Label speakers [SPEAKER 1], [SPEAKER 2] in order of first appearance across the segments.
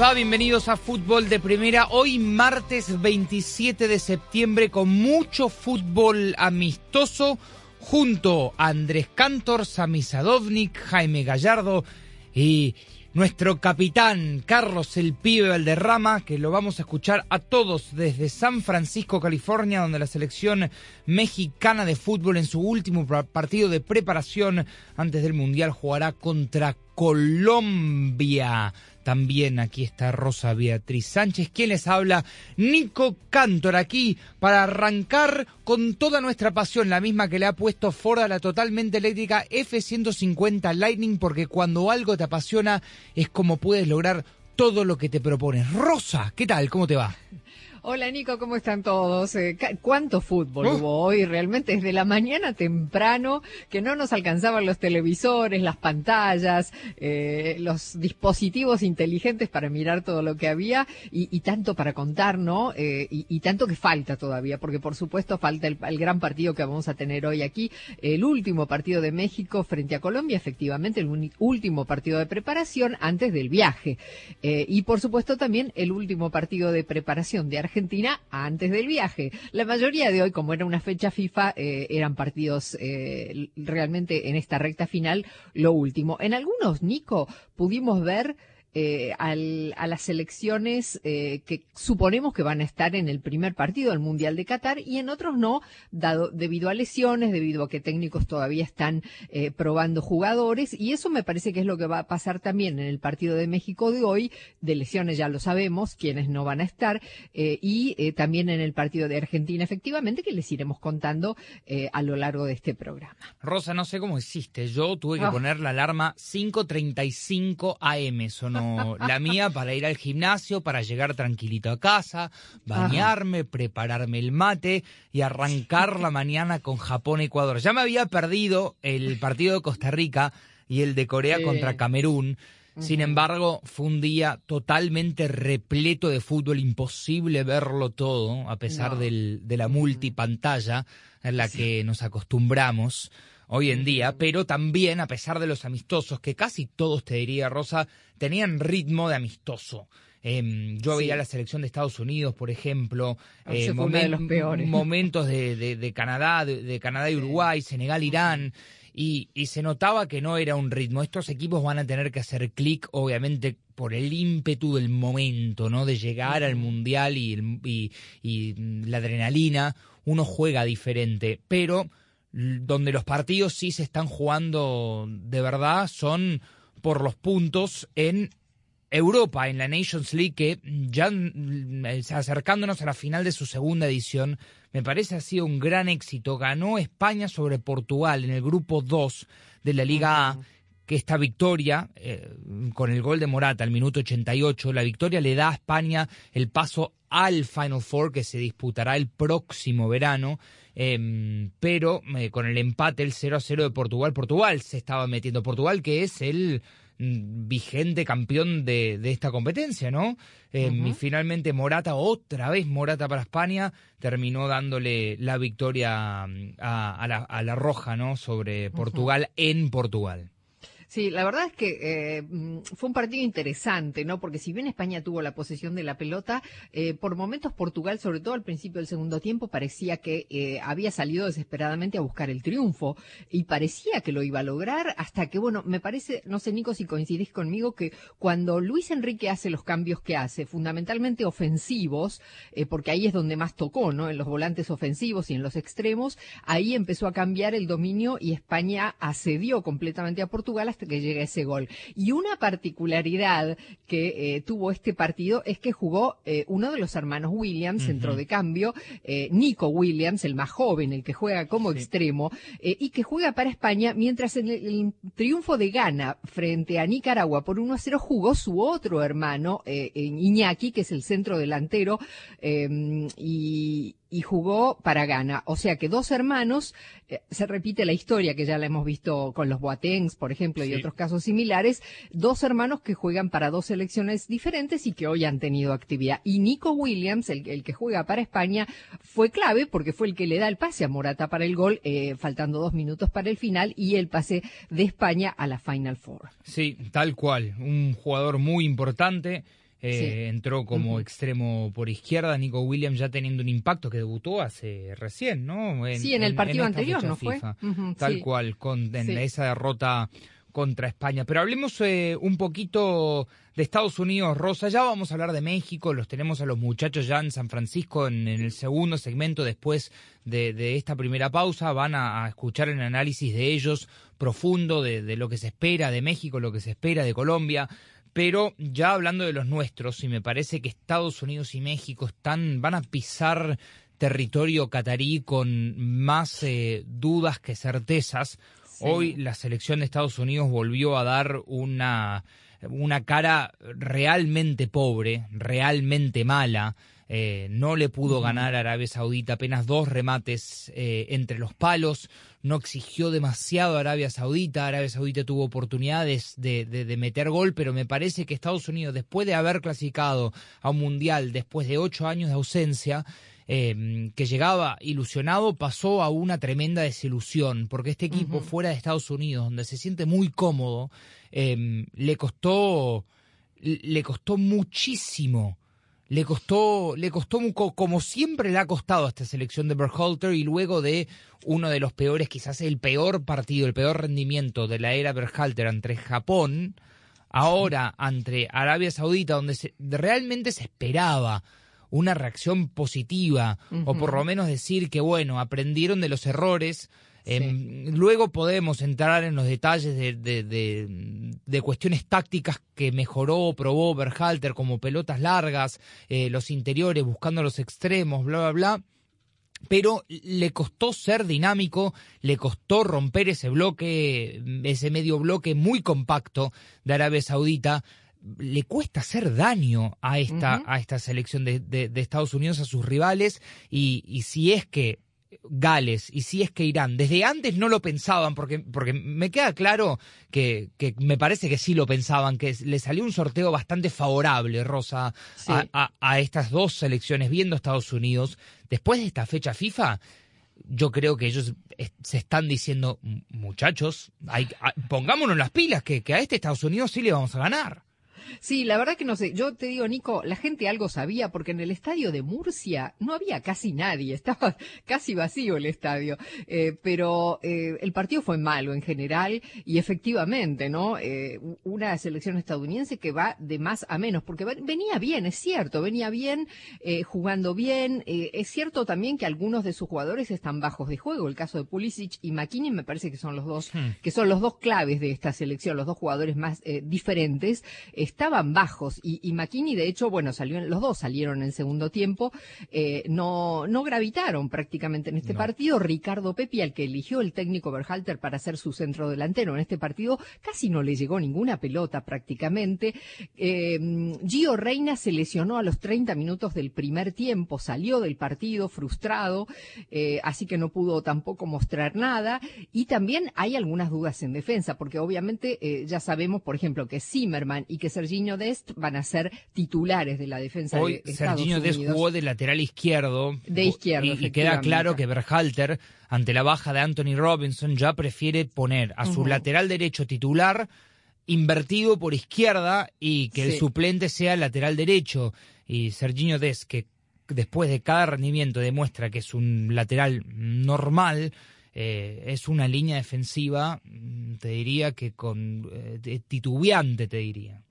[SPEAKER 1] Bienvenidos a Fútbol de Primera. Hoy martes 27 de septiembre con mucho fútbol amistoso junto a Andrés Cantor, Sami Sadovnik, Jaime Gallardo y nuestro capitán Carlos el Pibe Valderrama, que lo vamos a escuchar a todos desde San Francisco, California, donde la selección mexicana de fútbol en su último pa- partido de preparación antes del Mundial jugará contra Colombia. También aquí está Rosa Beatriz Sánchez, quien les habla, Nico Cantor, aquí para arrancar con toda nuestra pasión, la misma que le ha puesto Ford a la totalmente eléctrica F-150 Lightning, porque cuando algo te apasiona es como puedes lograr todo lo que te propones. Rosa, ¿qué tal? ¿Cómo te va?
[SPEAKER 2] Hola Nico, ¿cómo están todos? Eh, ¿Cuánto fútbol
[SPEAKER 1] Oh.
[SPEAKER 2] hubo hoy? Realmente desde la mañana temprano que no nos alcanzaban los televisores, las pantallas, eh, los dispositivos inteligentes para mirar todo lo que había y, y tanto para contar, ¿no? Eh, y, y tanto que falta todavía, porque por supuesto falta el, el gran partido que vamos a tener hoy aquí, el último partido de México frente a Colombia, efectivamente el último partido de preparación antes del viaje. Eh, y por supuesto también el último partido de preparación de Argentina antes del viaje. La mayoría de hoy, como era una fecha FIFA, eh, eran partidos eh, realmente en esta recta final lo último. En algunos, Nico, pudimos ver eh, al- a las selecciones eh, que suponemos que van a estar en el primer partido del Mundial de Qatar y en otros no, dado debido a lesiones, debido a que técnicos todavía están eh, probando jugadores y eso me parece que es lo que va a pasar también en el partido de México de hoy, de lesiones ya lo sabemos, quienes no van a estar eh, y eh, también en el partido de Argentina efectivamente que les iremos contando a lo largo de este programa.
[SPEAKER 1] Rosa, no sé cómo hiciste. Yo tuve que
[SPEAKER 2] Ah.
[SPEAKER 1] poner la alarma 5.35 AM. Sonó la mía para ir al gimnasio, para llegar tranquilito a casa, bañarme, prepararme el mate y arrancar la mañana con Japón-Ecuador. Ya me había perdido el partido de Costa Rica y el de Corea
[SPEAKER 2] Sí.
[SPEAKER 1] contra Camerún. Sin embargo, fue un día totalmente repleto de fútbol, imposible verlo todo, a pesar
[SPEAKER 2] No.
[SPEAKER 1] del- de la multipantalla en la que nos acostumbramos hoy en día, pero también, a pesar de los amistosos, que casi todos, te diría, Rosa, tenían ritmo de amistoso. Em, yo veía la selección de Estados Unidos, por ejemplo,
[SPEAKER 2] Ah, uno de los peores.
[SPEAKER 1] momentos de, de- de Canadá, de, de Canadá y Uruguay, Senegal, Irán, y, y se notaba que no era un ritmo. Estos equipos van a tener que hacer clic, obviamente, por el ímpetu del momento, ¿no? De llegar al Mundial y, el- y- y la adrenalina. Uno juega diferente, pero donde los partidos sí se están jugando de verdad son por los puntos en Europa, en la Nations League, que ya mm, acercándonos a la final de su segunda edición, me parece ha sido un gran éxito. Ganó España sobre Portugal en el grupo 2 de la Liga A, que esta victoria, eh, con el gol de Morata al minuto 88, la victoria le da a España el paso al Final Four que se disputará el próximo verano. em, pero eh, con el empate, el 0 a 0 de Portugal, Portugal se estaba metiendo. Portugal, que es el mm, vigente campeón de, de esta competencia, ¿no? Eh, Y finalmente Morata, otra vez Morata para España, terminó dándole la victoria mm, a, a la, a la Roja, ¿no? Sobre Portugal en Portugal.
[SPEAKER 2] Sí, la verdad es que eh, mm, fue un partido interesante, ¿no? Porque si bien España tuvo la posesión de la pelota, eh, por momentos Portugal, sobre todo al principio del segundo tiempo, parecía que eh, había salido desesperadamente a buscar el triunfo y parecía que lo iba a lograr hasta que, bueno, me parece, no sé, Nico, si coincidís conmigo, que cuando Luis Enrique hace los cambios que hace, fundamentalmente ofensivos, porque ahí es donde más tocó, ¿no? En los volantes ofensivos y en los extremos, ahí empezó a cambiar el dominio y España asedió completamente a Portugal hasta que llega ese gol. Y una particularidad que eh, tuvo este partido es que jugó eh, uno de los hermanos Williams, centro de cambio, eh, Nico Williams, el más joven, el que juega como extremo, y que juega para España, mientras en el, triunfo de Ghana frente a Nicaragua por 1 a 0 jugó su otro hermano, Iñaki, que es el centro delantero, y, y jugó para Ghana. O sea que dos hermanos, eh, se repite la historia que ya la hemos visto con los Boatengs, por ejemplo, y otros casos similares, dos hermanos que juegan para dos selecciones diferentes y que hoy han tenido actividad. Y Nico Williams, el, que juega para España, fue clave porque fue el que le da el pase a Morata para el gol, eh, faltando dos minutos para el final, y el pase de España a la Final Four.
[SPEAKER 1] Sí, tal cual. Un jugador muy importante eh, entró como extremo por izquierda, Nico Williams ya teniendo un impacto que debutó hace recién, ¿no?
[SPEAKER 2] sí, en el partido anterior, ¿no fue?
[SPEAKER 1] tal cual, con, en esa derrota contra España. Pero hablemos eh, un poquito de Estados Unidos, Rosa. Ya vamos a hablar de México. Los tenemos a los muchachos ya en San Francisco en, el segundo segmento después de, esta primera pausa. Van a, escuchar el análisis de ellos profundo de, de, lo que se espera de México, lo que se espera de Colombia. Pero ya hablando de los nuestros, y me parece que Estados Unidos y México están, van a pisar territorio catarí con más eh, dudas que certezas. Hoy la selección de Estados Unidos volvió a dar una, una cara realmente pobre, realmente mala. Eh, no le pudo ganar a Arabia Saudita apenas dos remates eh, entre los palos, no exigió demasiado a Arabia Saudita, Arabia Saudita tuvo oportunidades de, de, meter gol, pero me parece que Estados Unidos, después de haber clasificado a un mundial, después de ocho años de ausencia, eh, que llegaba ilusionado, pasó a una tremenda desilusión, porque este equipo fuera de Estados Unidos, donde se siente muy cómodo, le costó le costó muchísimo le costó, le costó como siempre le ha costado a esta selección de Berhalter y luego de uno de los peores, quizás el peor partido, el peor rendimiento de la era Berhalter entre Japón, ahora entre Arabia Saudita, donde realmente se esperaba una reacción positiva, o por lo menos decir que, bueno, aprendieron de los errores, Em, luego podemos entrar en los detalles de, cuestiones tácticas que mejoró probó Berhalter, como pelotas largas, eh, los interiores, buscando los extremos, bla, bla, bla. Pero le costó ser dinámico, le costó romper ese bloque, ese medio bloque muy compacto de Arabia Saudita. Le cuesta hacer daño a esta, a esta selección de, Estados Unidos, a sus rivales, y, y si es que Gales y si es que Irán, desde antes no lo pensaban, porque, porque me queda claro que, que me parece que sí lo pensaban, que le salió un sorteo bastante favorable, Rosa, a, a, estas dos selecciones, viendo Estados Unidos. Después de esta fecha FIFA, yo creo que ellos se están diciendo, muchachos, hay, pongámonos las pilas, que, que a este Estados Unidos sí le vamos a ganar.
[SPEAKER 2] Sí, la verdad que no sé. Yo te digo, Nico, la gente algo sabía porque en el estadio de Murcia no había casi nadie, estaba casi vacío el estadio. Eh, pero eh, el partido fue malo en general y efectivamente, ¿no? Eh, una selección estadounidense que va de más a menos porque venía bien, es cierto, venía bien, jugando bien. es cierto también que algunos de sus jugadores están bajos de juego. El caso de Pulisic y McKinney me parece que son los dos, hmm. que son los dos claves de esta selección, los dos jugadores más diferentes estaban bajos y, y McKinney, de hecho, bueno, salió, los dos salieron en segundo tiempo, eh, no, no gravitaron prácticamente en este partido. Ricardo Pepi, al que eligió el técnico Berhalter para ser su centro delantero en este partido, casi no le llegó ninguna pelota prácticamente. Eh, Gio Reina se lesionó a los 30 minutos del primer tiempo, salió del partido frustrado, eh, así que no pudo tampoco mostrar nada. Y también hay algunas dudas en defensa, porque obviamente ya sabemos, por ejemplo, que Zimmerman y que se Serginho Dest van a ser titulares de la defensa
[SPEAKER 1] Hoy
[SPEAKER 2] de Estados
[SPEAKER 1] Serginho Dest jugó de lateral izquierdo.
[SPEAKER 2] De izquierdo,
[SPEAKER 1] Y, y queda claro que Berhalter, ante la baja de Anthony Robinson, ya prefiere poner a su lateral derecho titular invertido por izquierda y que el suplente sea lateral derecho. Y Serginho Dest, que después de cada rendimiento demuestra que es un lateral normal, eh, es una línea defensiva, mm, te diría que con eh, titubeante, te diría.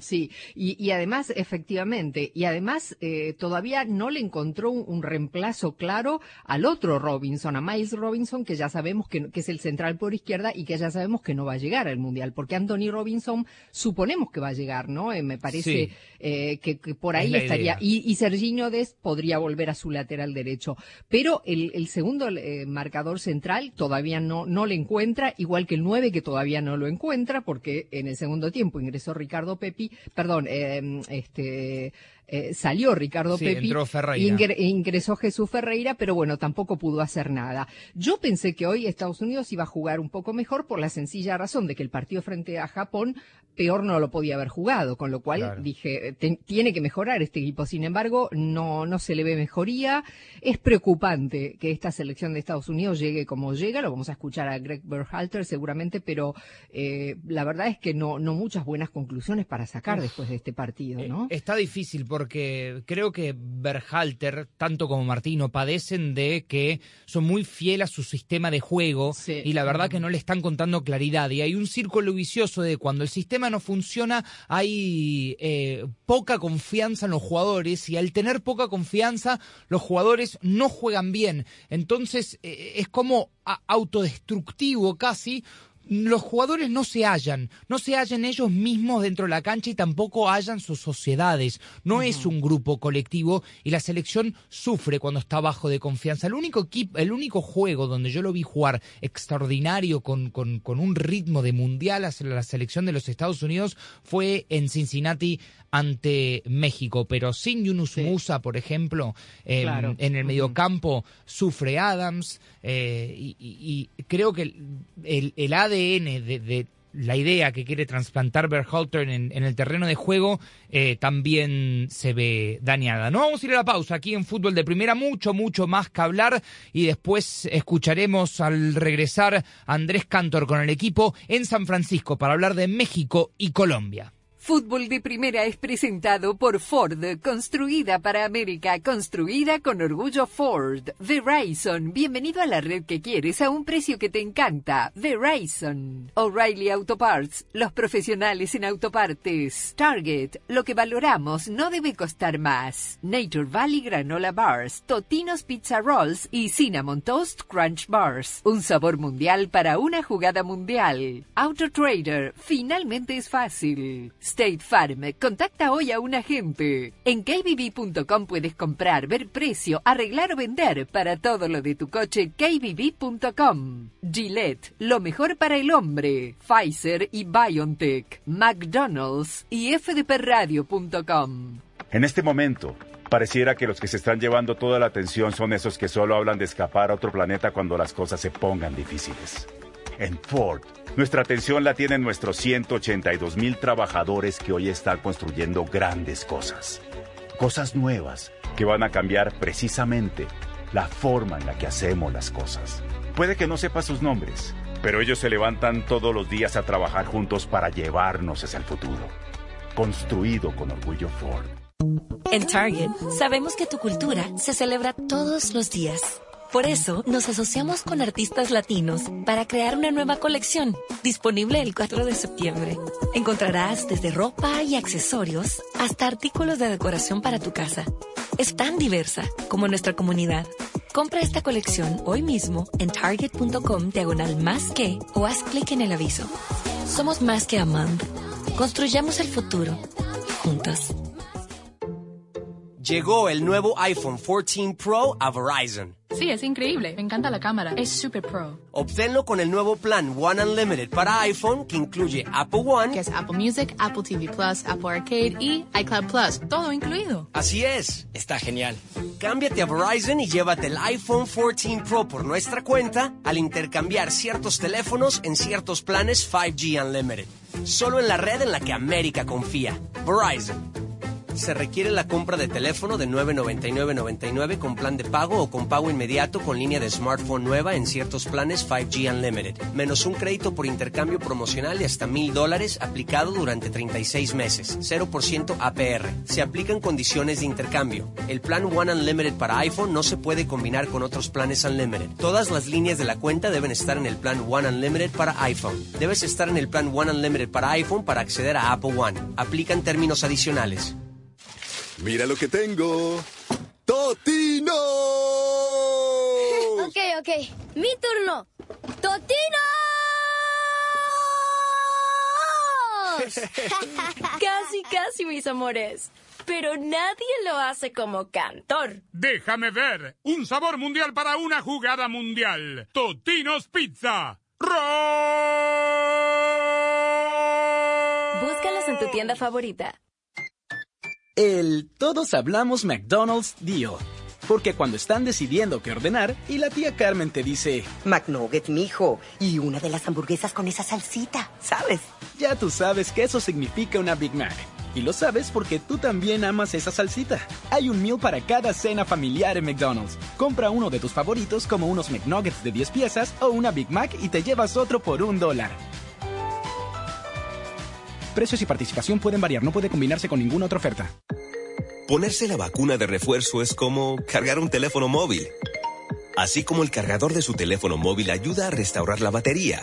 [SPEAKER 2] Sí, y, y además, efectivamente, y además eh, todavía no le encontró un, un reemplazo claro al otro Robinson, a Miles Robinson, que ya sabemos que, que es el central por izquierda y que ya sabemos que no va a llegar al Mundial, porque Anthony Robinson suponemos que va a llegar, ¿no? Eh, me parece
[SPEAKER 1] Sí.
[SPEAKER 2] eh, que, que por ahí estaría,
[SPEAKER 1] idea.
[SPEAKER 2] y, y Serginho Dest podría volver a su lateral derecho, pero el, el segundo eh, marcador central todavía no, no le encuentra, igual que el 9 que todavía no lo encuentra, porque en el segundo tiempo ingresó Ricardo Pepi, perdón, eh, este, eh, salió Ricardo
[SPEAKER 1] Sí,
[SPEAKER 2] Pepi,
[SPEAKER 1] entró Ferreira.
[SPEAKER 2] ingre- ingresó Jesús Ferreira, pero bueno, tampoco pudo hacer nada. Yo pensé que hoy Estados Unidos iba a jugar un poco mejor por la sencilla razón de que el partido frente a Japón peor no lo podía haber jugado, con lo cual
[SPEAKER 1] Claro.
[SPEAKER 2] dije, "Ten- tiene que mejorar este equipo. Sin embargo, no, no se le ve mejoría. Es preocupante que esta selección de Estados Unidos llegue como llega. Lo vamos a escuchar a Greg Berhalter seguramente, pero eh, la verdad es que no, no muchas buenas conclusiones para sacar después de este partido, ¿no?
[SPEAKER 1] Eh, Está difícil porque creo que Berhalter, tanto como Martino, padecen de que son muy fieles a su sistema de juego
[SPEAKER 2] Sí.
[SPEAKER 1] y la verdad que no le están contando claridad. Y hay un círculo vicioso de cuando el sistema no funciona, hay eh, poca confianza en los jugadores y al tener poca confianza, los jugadores no juegan bien. Entonces eh, es como autodestructivo casi los jugadores no se hallan, no se hallan ellos mismos dentro de la cancha y tampoco hallan sus sociedades. No es un grupo colectivo y la selección sufre cuando está bajo de confianza. El único equipo, el único juego donde yo lo vi jugar extraordinario con, con, con un ritmo de mundial hacia la selección de los Estados Unidos fue en Cincinnati ante México, pero sin Yunus
[SPEAKER 2] Sí.
[SPEAKER 1] Musa, por ejemplo, em,
[SPEAKER 2] Claro.
[SPEAKER 1] en el mediocampo sufre Adams eh, y, y- y creo que el, el- el ADN de, la idea que quiere trasplantar Berhalter en, en el terreno de juego eh, también se ve dañada. No vamos a ir a la pausa aquí en Fútbol de Primera, mucho, mucho más que hablar y después escucharemos al regresar Andrés Cantor con el equipo en San Francisco para hablar de México y Colombia.
[SPEAKER 3] Fútbol de Primera es presentado por Ford, construida para América, construida con orgullo Ford. Verizon, bienvenido a la red que quieres a un precio que te encanta. Verizon. O'Reilly Auto Parts, los profesionales en autopartes. Target, lo que valoramos no debe costar más. Nature Valley Granola Bars, Totinos Pizza Rolls y Cinnamon Toast Crunch Bars. Un sabor mundial para una jugada mundial. Auto Trader, finalmente es fácil. State Farm, contacta hoy a un agente. En kbb.com puedes comprar, ver precio, arreglar o vender. Para todo lo de tu coche, kbb.com. Gillette, lo mejor para el hombre. Pfizer y BioNTech. McDonald's y fdpradio.com.
[SPEAKER 4] En este momento, pareciera que los que se están llevando toda la atención son esos que solo hablan de escapar a otro planeta cuando las cosas se pongan difíciles. En Ford, nuestra atención la tienen nuestros 182 mil trabajadores que hoy están construyendo grandes cosas. Cosas nuevas que van a cambiar precisamente la forma en la que hacemos las cosas. Puede que no sepa sus nombres, pero ellos se levantan todos los días a trabajar juntos para llevarnos hacia el futuro. Construido con orgullo Ford.
[SPEAKER 5] En Target sabemos que tu cultura se celebra todos los días. Por eso nos asociamos con artistas latinos para crear una nueva colección disponible el 4 de septiembre. Encontrarás desde ropa y accesorios hasta artículos de decoración para tu casa. Es tan diversa como nuestra comunidad. Compra esta colección hoy mismo en target.com diagonal más que o haz clic en el aviso. Somos más que Amand. Construyamos el futuro juntos.
[SPEAKER 6] Llegó el nuevo iPhone 14 Pro a Verizon.
[SPEAKER 7] Sí, es increíble. Me encanta la cámara. Es super pro.
[SPEAKER 6] Obténlo con el nuevo plan One Unlimited para iPhone que incluye Apple One.
[SPEAKER 7] Que es Apple Music, Apple TV Plus, Apple Arcade y iCloud Plus. Todo incluido.
[SPEAKER 6] Así es, está genial. Cámbiate a Verizon y llévate el iPhone 14 Pro por nuestra cuenta al intercambiar ciertos teléfonos en ciertos planes 5G Unlimited. Solo en la red en la que América confía. Verizon. Se requiere la compra de teléfono de 999.99 con plan de pago o con pago inmediato con línea de smartphone nueva en ciertos planes 5G Unlimited, menos un crédito por intercambio promocional de hasta mil dólares aplicado durante 36 meses, 0% APR. Se aplican condiciones de intercambio. El plan One Unlimited para iPhone no se puede combinar con otros planes Unlimited. Todas las líneas de la cuenta deben estar en el plan One Unlimited para iPhone. Debes estar en el plan One Unlimited para iPhone para acceder a Apple One. Aplican términos adicionales.
[SPEAKER 8] Mira lo que tengo. ¡Totino!
[SPEAKER 9] ok, ok. Mi turno. ¡Totino!
[SPEAKER 10] casi, casi, mis amores. Pero nadie lo hace como cantor.
[SPEAKER 11] Déjame ver. Un sabor mundial para una jugada mundial. Totinos Pizza.
[SPEAKER 10] Búscalos en tu tienda favorita.
[SPEAKER 12] El Todos Hablamos McDonald's Deal. Porque cuando están decidiendo qué ordenar y la tía Carmen te dice...
[SPEAKER 13] McNugget, mijo. Y una de las hamburguesas con esa salsita, ¿sabes?
[SPEAKER 12] Ya tú sabes que eso significa una Big Mac. Y lo sabes porque tú también amas esa salsita. Hay un meal para cada cena familiar en McDonald's. Compra uno de tus favoritos como unos McNuggets de 10 piezas o una Big Mac y te llevas otro por un dólar. Precios y participación pueden variar, no puede combinarse con ninguna otra oferta.
[SPEAKER 14] Ponerse la vacuna de refuerzo es como cargar un teléfono móvil. Así como el cargador de su teléfono móvil ayuda a restaurar la batería.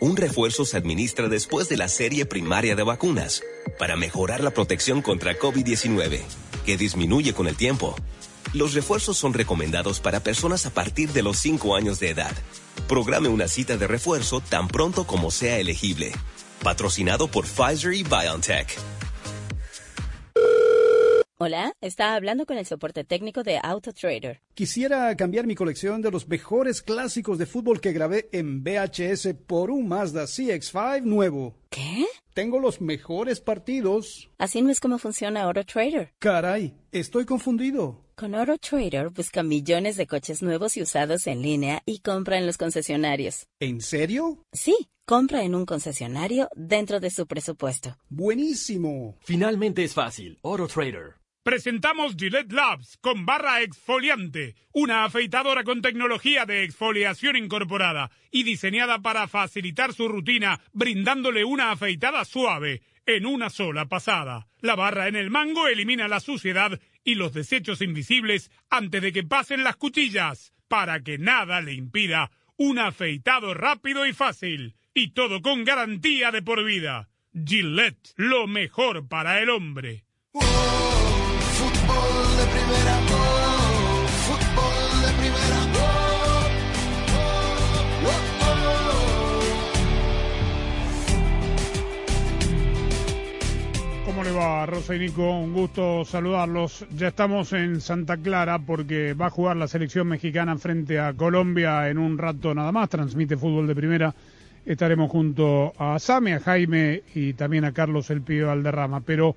[SPEAKER 14] Un refuerzo se administra después de la serie primaria de vacunas para mejorar la protección contra COVID-19, que disminuye con el tiempo. Los refuerzos son recomendados para personas a partir de los 5 años de edad. Programe una cita de refuerzo tan pronto como sea elegible. Patrocinado por Pfizer y BioNTech.
[SPEAKER 15] Hola, está hablando con el soporte técnico de AutoTrader.
[SPEAKER 16] Quisiera cambiar mi colección de los mejores clásicos de fútbol que grabé en VHS por un Mazda CX5 nuevo.
[SPEAKER 15] ¿Qué?
[SPEAKER 16] Tengo los mejores partidos.
[SPEAKER 15] Así no es como funciona AutoTrader.
[SPEAKER 16] Caray, estoy confundido.
[SPEAKER 15] Con AutoTrader busca millones de coches nuevos y usados en línea y compra en los concesionarios.
[SPEAKER 16] ¿En serio?
[SPEAKER 15] Sí, compra en un concesionario dentro de su presupuesto.
[SPEAKER 16] Buenísimo.
[SPEAKER 17] Finalmente es fácil. AutoTrader.
[SPEAKER 11] Presentamos Gillette Labs con barra exfoliante, una afeitadora con tecnología de exfoliación incorporada y diseñada para facilitar su rutina, brindándole una afeitada suave en una sola pasada. La barra en el mango elimina la suciedad y los desechos invisibles antes de que pasen las cuchillas, para que nada le impida un afeitado rápido y fácil, y todo con garantía de por vida. Gillette, lo mejor para el hombre.
[SPEAKER 18] Fútbol de primera, fútbol de primera,
[SPEAKER 11] ¿Cómo le va, Rosa y Nico? Un gusto saludarlos. Ya estamos en Santa Clara porque va a jugar la selección mexicana frente a Colombia en un rato nada más. Transmite fútbol de primera. Estaremos junto a Same, a Jaime y también a Carlos El Pío Alderrama. Pero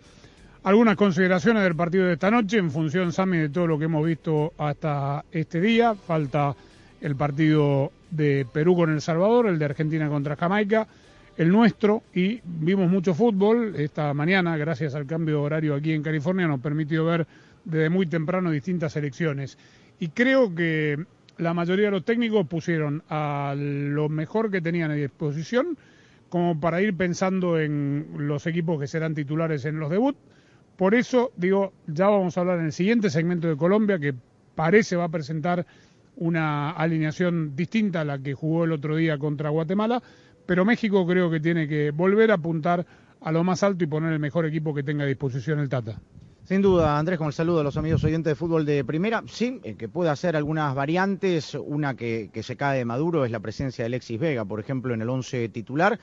[SPEAKER 11] algunas consideraciones del partido de esta noche en función, Same, de todo lo que hemos visto hasta este día. Falta el partido de Perú con El Salvador, el de Argentina contra Jamaica el nuestro y vimos mucho fútbol esta mañana gracias al cambio de horario aquí en California nos permitió ver desde muy temprano distintas elecciones y creo que la mayoría de los técnicos pusieron a lo mejor que tenían a disposición como para ir pensando en los equipos que serán titulares en los debut. Por eso digo, ya vamos a hablar en el siguiente segmento de Colombia que parece va a presentar una alineación distinta a la que jugó el otro día contra Guatemala, pero México creo que tiene que volver a apuntar a lo más alto y poner el mejor equipo que tenga a disposición el Tata.
[SPEAKER 19] Sin duda, Andrés, con el saludo de los amigos oyentes de fútbol de primera, sí, eh, que puede hacer algunas variantes. Una que, se cae de Maduro es la presencia de Alexis Vega, por ejemplo, en el once titular.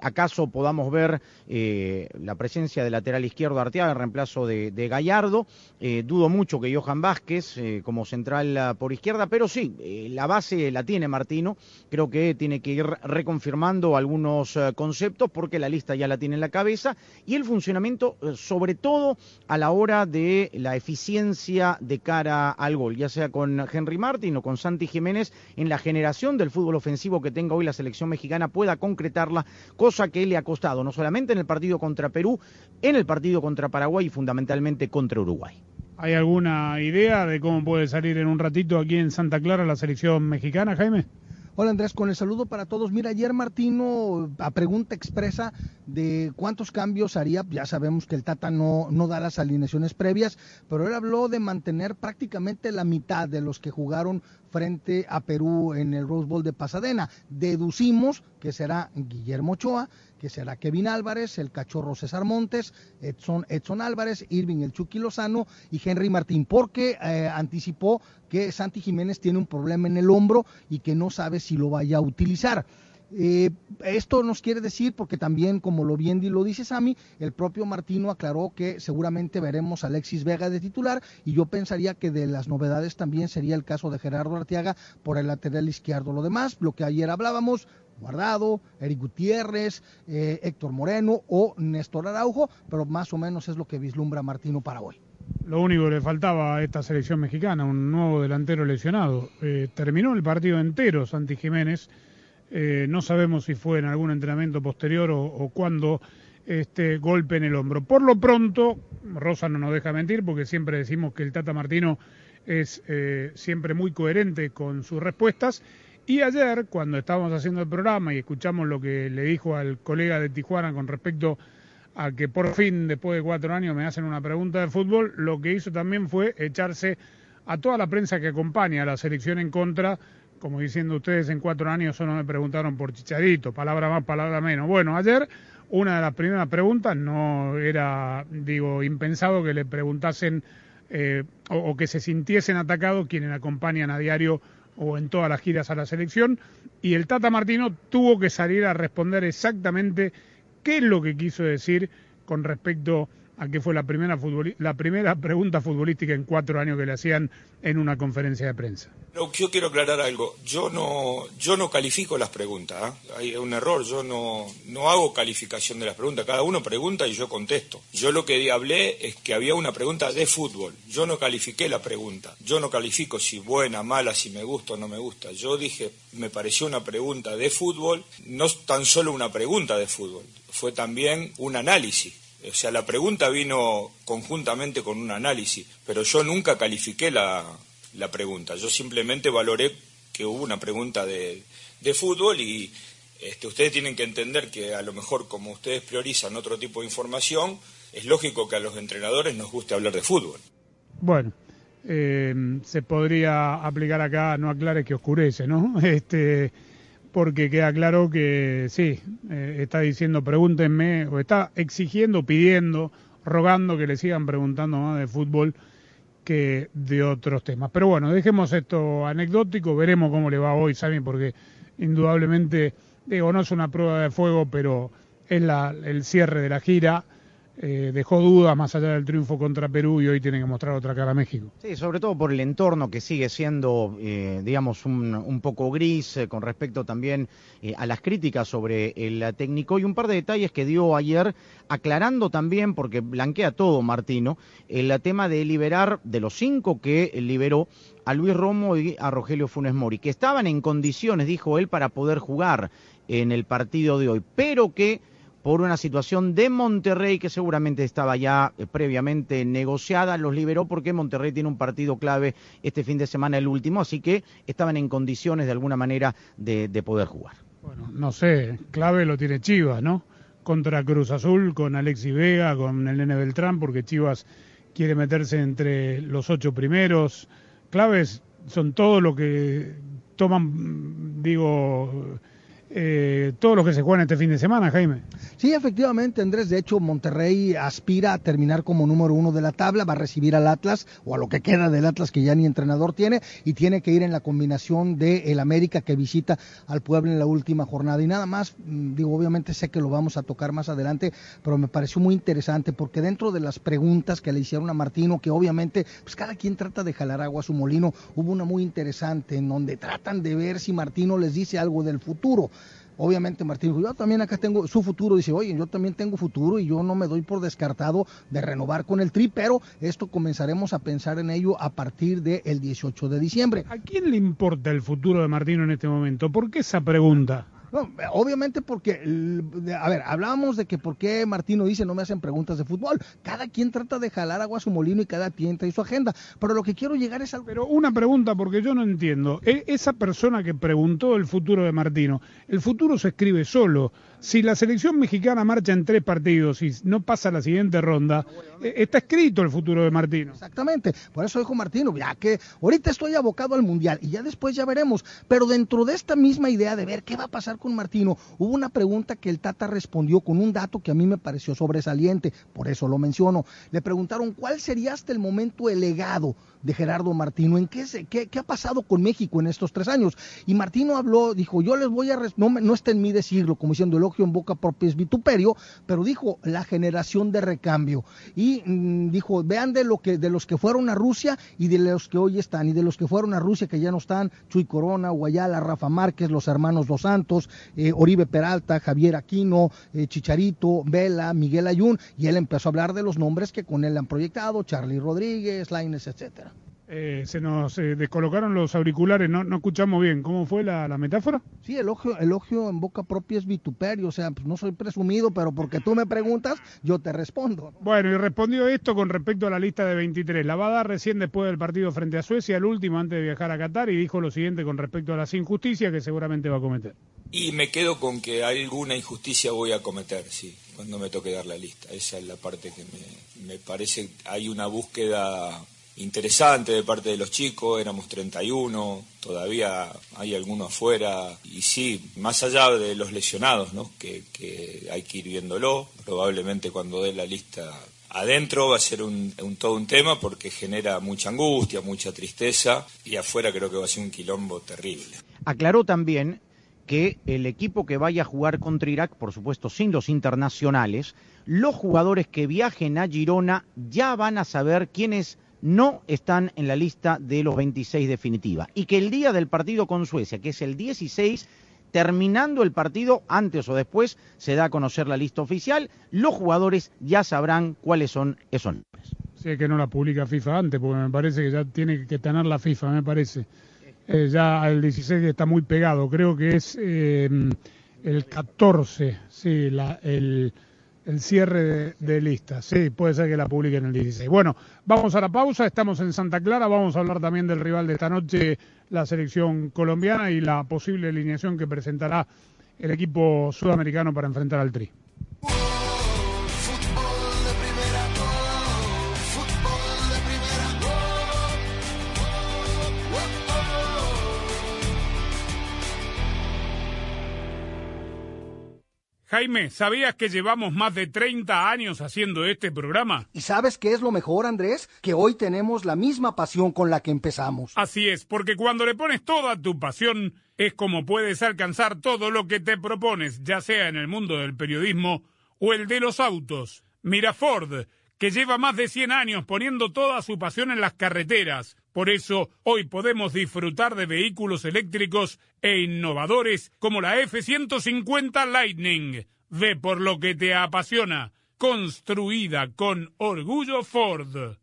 [SPEAKER 19] ¿Acaso podamos ver eh, la presencia del lateral izquierdo Arteaga en reemplazo de, Gallardo? Eh, dudo mucho que Johan Vázquez como central por izquierda, pero sí, la base la tiene Martino. Creo que tiene que ir reconfirmando algunos conceptos porque la lista ya la tiene en la cabeza y el funcionamiento, sobre todo a la ahora de la eficiencia de cara al gol, ya sea con Henry Martin o con Santi Jiménez, en la generación del fútbol ofensivo que tenga hoy la selección mexicana pueda concretarla, cosa que le ha costado no solamente en el partido contra Perú, en el partido contra Paraguay y fundamentalmente contra Uruguay.
[SPEAKER 11] ¿Hay alguna idea de cómo puede salir en un ratito aquí en Santa Clara la selección mexicana, Jaime?
[SPEAKER 20] Hola Andrés, con el saludo para todos. Mira, ayer Martino, a pregunta expresa de cuántos cambios haría, ya sabemos que el Tata no, no da las alineaciones previas, pero él habló de mantener prácticamente la mitad de los que jugaron frente a Perú en el Rose Bowl de Pasadena. Deducimos que será Guillermo Ochoa, que será Kevin Álvarez, el cachorro César Montes, Edson, Álvarez, Irving el Chucky Lozano y Henry Martín, porque eh, anticipó que Santi Jiménez tiene un problema en el hombro y que no sabe si lo vaya a utilizar. Eh, esto nos quiere decir, porque también, como lo bien lo dice Sami, el propio Martino aclaró que seguramente veremos a Alexis Vega de titular y yo pensaría que de las novedades también sería el caso de Gerardo Arteaga por el lateral izquierdo. Lo demás, lo que ayer hablábamos, Guardado, Eric Gutiérrez, eh, Héctor Moreno o Néstor Araujo, pero más o menos es lo que vislumbra Martino para hoy.
[SPEAKER 11] Lo único que le faltaba a esta selección mexicana, un nuevo delantero lesionado. Eh, terminó el partido entero Santi Jiménez. Eh, no sabemos si fue en algún entrenamiento posterior o, o cuándo este golpe en el hombro. Por lo pronto, Rosa no nos deja mentir porque siempre decimos que el Tata Martino es siempre muy coherente con sus respuestas y ayer, cuando estábamos haciendo el programa y escuchamos lo que le dijo al colega de Tijuana con respecto a que por fin, después de cuatro años, me hacen una pregunta de fútbol, lo que hizo también fue echarse a toda la prensa que acompaña a la selección en contra, como diciendo ustedes en cuatro años solo me preguntaron por Chicharito, palabra más, palabra menos. Bueno, ayer una de las primeras preguntas no era, digo, impensado que le preguntasen eh, o, o que se sintiesen atacados quienes acompañan a diario o en todas las giras a la selección, y el Tata Martino tuvo que salir a responder exactamente qué es lo que quiso decir con respecto a qué fue la primera, la primera pregunta futbolística en cuatro años que le hacían en una conferencia de prensa.
[SPEAKER 21] No, yo quiero aclarar algo. Yo no, yo no califico las preguntas. ¿eh? Hay un error. Yo no, no hago calificación de las preguntas. Cada uno pregunta y yo contesto. Yo lo que hablé es que había una pregunta de fútbol. Yo no califiqué la pregunta. Yo no califico si buena, mala, si me gusta o no me gusta. Yo dije, me pareció una pregunta de fútbol, no tan solo una pregunta de fútbol, fue también un análisis o sea, la pregunta vino conjuntamente con un análisis, pero yo nunca califiqué la, la pregunta. Yo simplemente valoré que hubo una pregunta de, de fútbol y este, ustedes tienen que entender que a lo mejor como ustedes priorizan otro tipo de información, es lógico que a los entrenadores nos guste hablar de fútbol.
[SPEAKER 11] Bueno, eh, se podría aplicar acá, no aclare que oscurece, ¿no? Este, porque queda claro que sí, eh, está diciendo pregúntenme, o está exigiendo, pidiendo, rogando que le sigan preguntando más de fútbol que de otros temas. Pero bueno, dejemos esto anecdótico, veremos cómo le va hoy, Sami, porque indudablemente, digo, no es una prueba de fuego, pero es la, el cierre de la gira eh, dejó dudas más allá del triunfo contra Perú y hoy tiene que mostrar otra cara a México.
[SPEAKER 19] Sí, sobre todo por el entorno que sigue siendo, eh, digamos, un, un, poco gris eh, con respecto también a las críticas sobre el técnico y un par de detalles que dio ayer, aclarando también, porque blanquea todo Martino, el tema de liberar de los cinco que liberó a Luis Romo y a Rogelio Funes Mori, que estaban en condiciones, dijo él, para poder jugar en el partido de hoy, pero que por una situación de Monterrey que seguramente estaba ya eh, previamente negociada, los liberó porque Monterrey tiene un partido clave este fin de semana, el último, así que estaban en condiciones de alguna manera de, de poder jugar.
[SPEAKER 11] Bueno, no sé, clave lo tiene Chivas, ¿no? Contra Cruz Azul, con Alexi Vega, con el Nene Beltrán, porque Chivas quiere meterse entre los ocho primeros. Claves son todo lo que toman, digo, eh, todos los que se juegan este fin de semana, Jaime.
[SPEAKER 20] Sí, efectivamente, Andrés. De hecho, Monterrey aspira a terminar como número uno de la tabla, va a recibir al Atlas o a lo que queda del Atlas que ya ni entrenador tiene y tiene que ir en la combinación de el América que visita al pueblo en la última jornada. Y nada más, mm, digo, obviamente sé que lo vamos a tocar más adelante, pero me pareció muy interesante porque dentro de las preguntas que le hicieron a Martino, que obviamente, pues cada quien trata de jalar agua a su molino, hubo una muy interesante en donde tratan de ver si Martino les dice algo del futuro. Obviamente Martín dijo, yo también acá tengo su futuro, dice, oye, yo también tengo futuro y yo no me doy por descartado de renovar con el Tri, pero esto comenzaremos a pensar en ello a partir del 18 de diciembre.
[SPEAKER 11] ¿A quién le importa el futuro de Martino en este momento? ¿Por qué esa pregunta?
[SPEAKER 20] No, obviamente porque, a ver, hablábamos de que por qué Martino dice no me hacen preguntas de fútbol. Cada quien trata de jalar agua a su molino y cada quien trae su agenda. Pero lo que quiero llegar es al...
[SPEAKER 11] Pero una pregunta porque yo no entiendo. E, esa persona que preguntó el futuro de Martino, el futuro se escribe solo. Si la selección mexicana marcha en tres partidos y no pasa la siguiente ronda, e, está escrito el futuro de Martino.
[SPEAKER 20] Exactamente. Por eso dijo Martino, ya que ahorita estoy abocado al Mundial y ya después ya veremos. Pero dentro de esta misma idea de ver qué va a pasar con Martino, hubo una pregunta que el Tata respondió con un dato que a mí me pareció sobresaliente, por eso lo menciono. Le preguntaron cuál sería hasta el momento el legado de Gerardo Martino, en qué, se, qué, qué, ha pasado con México en estos tres años. Y Martino habló, dijo, yo les voy a, no, no está en mí decirlo, como diciendo elogio en boca propia es vituperio, pero dijo la generación de recambio. Y mmm, dijo, vean de, lo que, de los que fueron a Rusia y de los que hoy están, y de los que fueron a Rusia que ya no están, Chuy Corona, Guayala, Rafa Márquez, los hermanos Dos Santos, eh, Oribe Peralta, Javier Aquino, eh, Chicharito, Vela, Miguel Ayun, y él empezó a hablar de los nombres que con él han proyectado, Charlie Rodríguez, Laines, etcétera.
[SPEAKER 11] Eh, se nos eh, descolocaron los auriculares, no, no escuchamos bien. ¿Cómo fue la, la, metáfora?
[SPEAKER 20] Sí, elogio, elogio en boca propia es vituperio, o sea, pues no soy presumido, pero porque tú me preguntas, yo te respondo.
[SPEAKER 11] Bueno, y respondió esto con respecto a la lista de 23. La va a dar recién después del partido frente a Suecia, el último antes de viajar a Qatar, y dijo lo siguiente con respecto a las injusticias que seguramente va a cometer.
[SPEAKER 21] Y me quedo con que alguna injusticia voy a cometer, sí, cuando me toque dar la lista. Esa es la parte que me, me parece, hay una búsqueda interesante de parte de los chicos, éramos 31, todavía hay algunos afuera, y sí, más allá de los lesionados, ¿no? que, hay que ir viéndolo, probablemente cuando dé la lista adentro va a ser un, todo un tema porque genera mucha angustia, mucha tristeza, y afuera creo que va a ser un quilombo terrible.
[SPEAKER 19] Aclaró también que el equipo que vaya a jugar contra Irak, por supuesto sin los internacionales, los jugadores que viajen a Girona ya van a saber quiénes no están en la lista de los 26 definitiva. Y que el día del partido con Suecia, que es el 16, terminando el partido, antes o después, se da a conocer la lista oficial. Los jugadores ya sabrán cuáles son esos nombres.
[SPEAKER 11] Sí, que no la publica FIFA antes, porque me parece que ya tiene que tener la FIFA, me parece. Eh, ya el 16 está muy pegado, creo que es eh, el 14, sí, la, el el cierre de, lista. Sí, puede ser que la publiquen el 16. Bueno, vamos a la pausa, estamos en Santa Clara, vamos a hablar también del rival de esta noche, la selección colombiana y la posible alineación que presentará el equipo sudamericano para enfrentar al Tri. Jaime, ¿sabías que llevamos más de 30 años haciendo este programa?
[SPEAKER 20] ¿Y sabes qué es lo mejor, Andrés? Que hoy tenemos la misma pasión con la que empezamos.
[SPEAKER 11] Así es, porque cuando le pones toda tu pasión, es como puedes alcanzar todo lo que te propones, ya sea en el mundo del periodismo o el de los autos. Mira Ford, que lleva más de 100 años poniendo toda su pasión en las carreteras. Por eso, hoy podemos disfrutar de vehículos eléctricos e innovadores como la F-150 Lightning. Ve por lo que te apasiona. Construida con orgullo Ford.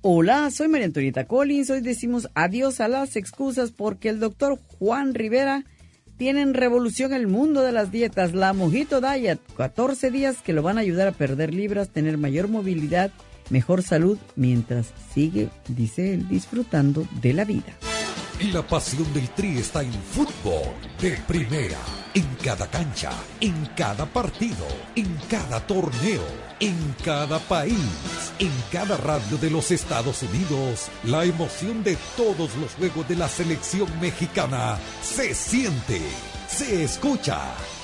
[SPEAKER 22] Hola, soy María Antonieta Collins. Hoy decimos adiós a las excusas porque el doctor Juan Rivera tiene en revolución el mundo de las dietas. La Mojito Diet, 14 días que lo van a ayudar a perder libras, tener mayor movilidad mejor salud mientras sigue, dice él, disfrutando de la vida.
[SPEAKER 23] Y la pasión del Tri está en fútbol de primera, en cada cancha, en cada partido, en cada torneo, en cada país, en cada radio de los Estados Unidos. La emoción de todos los juegos de la selección mexicana se siente, se escucha,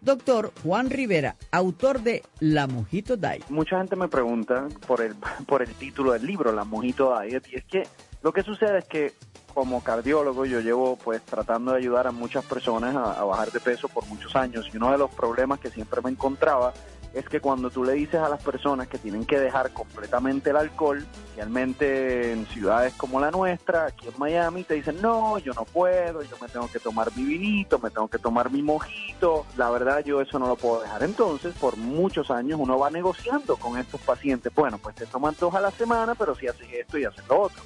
[SPEAKER 24] Doctor Juan Rivera, autor de La Mojito Diet.
[SPEAKER 25] Mucha gente me pregunta por el, por el título del libro, La Mojito Diet, y es que lo que sucede es que como cardiólogo yo llevo pues tratando de ayudar a muchas personas a, a bajar de peso por muchos años y uno de los problemas que siempre me encontraba es que cuando tú le dices a las personas que tienen que dejar completamente el alcohol, realmente en ciudades como la nuestra, aquí en Miami, te dicen, no, yo no puedo, yo me tengo que tomar mi vinito, me tengo que tomar mi mojito, la verdad yo eso no lo puedo dejar. Entonces, por muchos años uno va negociando con estos pacientes, bueno, pues te toman dos a la semana, pero si haces esto y haces lo otro.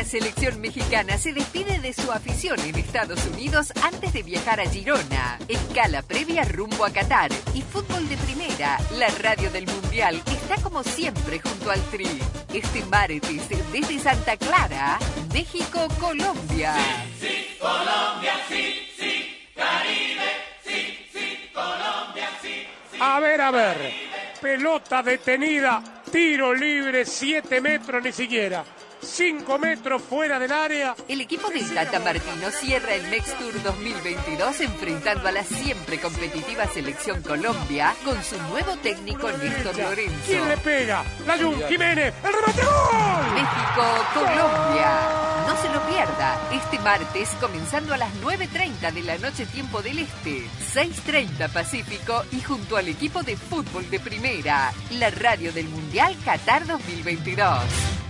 [SPEAKER 2] La selección mexicana se despide de su afición en Estados Unidos antes de viajar a Girona. Escala previa rumbo a Qatar y fútbol de primera. La radio del Mundial está como siempre junto al Tri. Este martes desde Santa Clara, México, Colombia.
[SPEAKER 26] Sí, Colombia, sí, sí, Caribe, sí, sí, Colombia, sí.
[SPEAKER 27] A ver, a ver. Pelota detenida, tiro libre, 7 metros ni siquiera. 5 metros fuera del área.
[SPEAKER 2] El equipo del Tata Martino cierra el Next Tour 2022 enfrentando a la siempre competitiva selección Colombia con su nuevo técnico Néstor Lorenzo.
[SPEAKER 27] ¿Quién le pega? La Jun Jiménez. ¡El remate gol!
[SPEAKER 2] México, Colombia. No se lo pierda. Este martes, comenzando a las 9.30 de la noche tiempo del Este, 6.30 Pacífico y junto al equipo de fútbol de primera, la radio del Mundial Qatar 2022.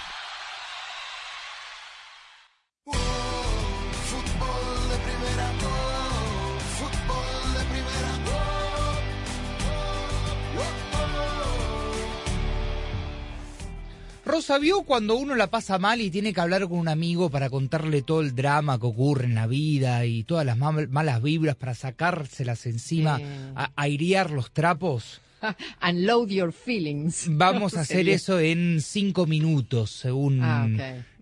[SPEAKER 1] ¿Vio cuando uno la pasa mal y tiene que hablar con un amigo para contarle todo el drama que ocurre en la vida y todas las mal- malas vibras para sacárselas encima,
[SPEAKER 28] Eh.
[SPEAKER 1] a airear los trapos?
[SPEAKER 28] Unload your feelings.
[SPEAKER 1] Vamos a hacer eso en cinco minutos, según
[SPEAKER 28] Ah,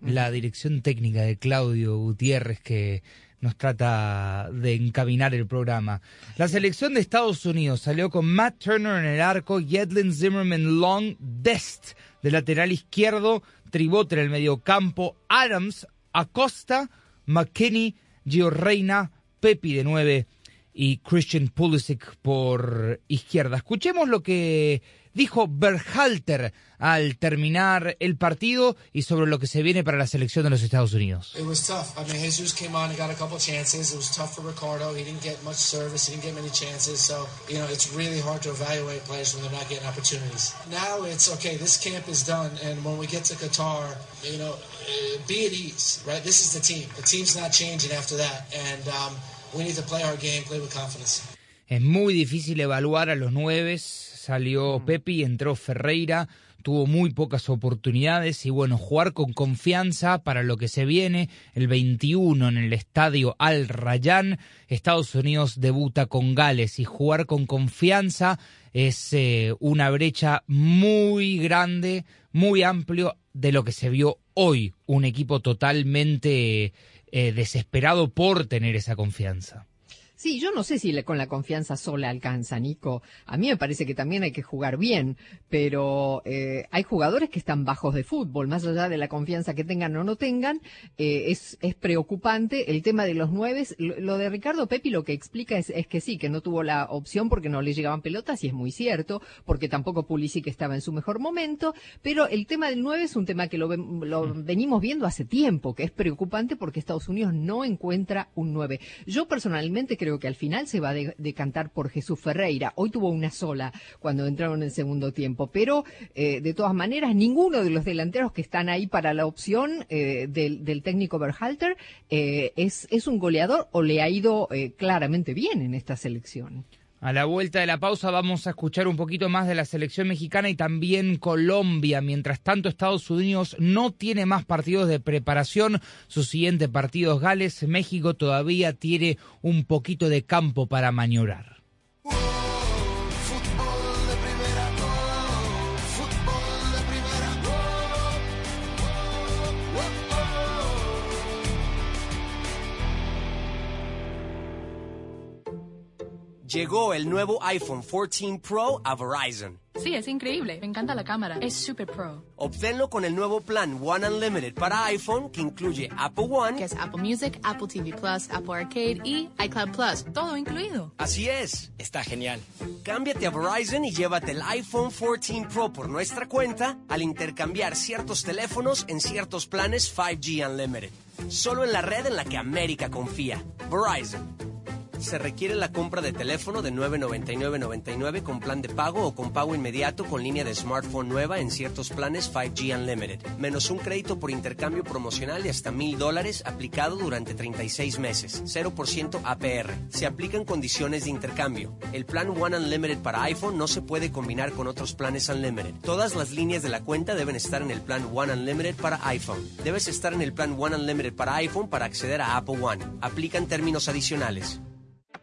[SPEAKER 1] la dirección técnica de Claudio Gutiérrez que nos trata de encaminar el programa. La selección de Estados Unidos salió con Matt Turner en el arco, Yedlin Zimmerman Long, Dest de lateral izquierdo, Tribot en el mediocampo, Adams, Acosta, McKinney, Gio Reina, Pepi de nueve y Christian Pulisic por izquierda. Escuchemos lo que dijo Berhalter al terminar el partido y sobre lo que se viene para la selección de los Estados Unidos.
[SPEAKER 29] It was tough. I mean, Jesus came on and got a couple chances. It was tough for Ricardo. He didn't get much service. He didn't get many chances. So, you know, it's really hard to evaluate players when they're not getting opportunities. Now it's okay. This camp is done, and when we get to Qatar, you know, eh, be at ease, right? This is the team. The team's not changing after that, and um, we need to play our game, play with confidence.
[SPEAKER 1] Es muy difícil evaluar a los nueves. Salió Pepi, entró Ferreira, tuvo muy pocas oportunidades y bueno, jugar con confianza para lo que se viene. El 21 en el estadio Al Rayyan, Estados Unidos debuta con Gales y jugar con confianza es eh, una brecha muy grande, muy amplio de lo que se vio hoy. Un equipo totalmente eh, desesperado por tener esa confianza.
[SPEAKER 2] Sí, yo no sé si le, con la confianza sola alcanza, Nico. A mí me parece que también hay que jugar bien, pero eh, hay jugadores que están bajos de fútbol, más allá de la confianza que tengan o no tengan, eh, es, es preocupante el tema de los nueve. Lo, lo de Ricardo Pepi lo que explica es, es, que sí, que no tuvo la opción porque no le llegaban pelotas, y es muy cierto, porque tampoco Pulisic estaba en su mejor momento, pero el tema del nueve es un tema que lo, lo venimos viendo hace tiempo, que es preocupante porque Estados Unidos no encuentra un nueve. Yo personalmente creo que al final se va a de decantar por Jesús Ferreira. Hoy tuvo una sola cuando entraron en el segundo tiempo, pero eh, de todas maneras ninguno de los delanteros que están ahí para la opción eh, del, del, técnico Berhalter eh, es, es, un goleador o le ha ido eh, claramente bien en esta selección.
[SPEAKER 1] A la vuelta de la pausa vamos a escuchar un poquito más de la selección mexicana y también Colombia. Mientras tanto, Estados Unidos no tiene más partidos de preparación. Su siguiente partido es Gales. México todavía tiene un poquito de campo para maniobrar.
[SPEAKER 6] Llegó el nuevo iPhone 14 Pro a Verizon.
[SPEAKER 7] Sí, es increíble. Me encanta la cámara. Es super pro.
[SPEAKER 6] Obténlo con el nuevo plan One Unlimited para iPhone que incluye Apple One,
[SPEAKER 7] que es Apple Music, Apple TV Plus, Apple Arcade y iCloud Plus. Todo incluido.
[SPEAKER 6] Así es. Está genial. Cámbiate a Verizon y llévate el iPhone 14 Pro por nuestra cuenta al intercambiar ciertos teléfonos en ciertos planes 5G Unlimited. Solo en la red en la que América confía. Verizon se requiere la compra de teléfono de 999.99 con plan de pago o con pago inmediato con línea de smartphone nueva en ciertos planes 5G Unlimited, menos un crédito por intercambio promocional de hasta mil dólares aplicado durante 36 meses, 0% APR. Se aplican condiciones de intercambio. El plan One Unlimited para iPhone no se puede combinar con otros planes Unlimited. Todas las líneas de la cuenta deben estar en el plan One Unlimited para iPhone. Debes estar en el plan One Unlimited para iPhone para acceder a Apple One. Aplican términos adicionales.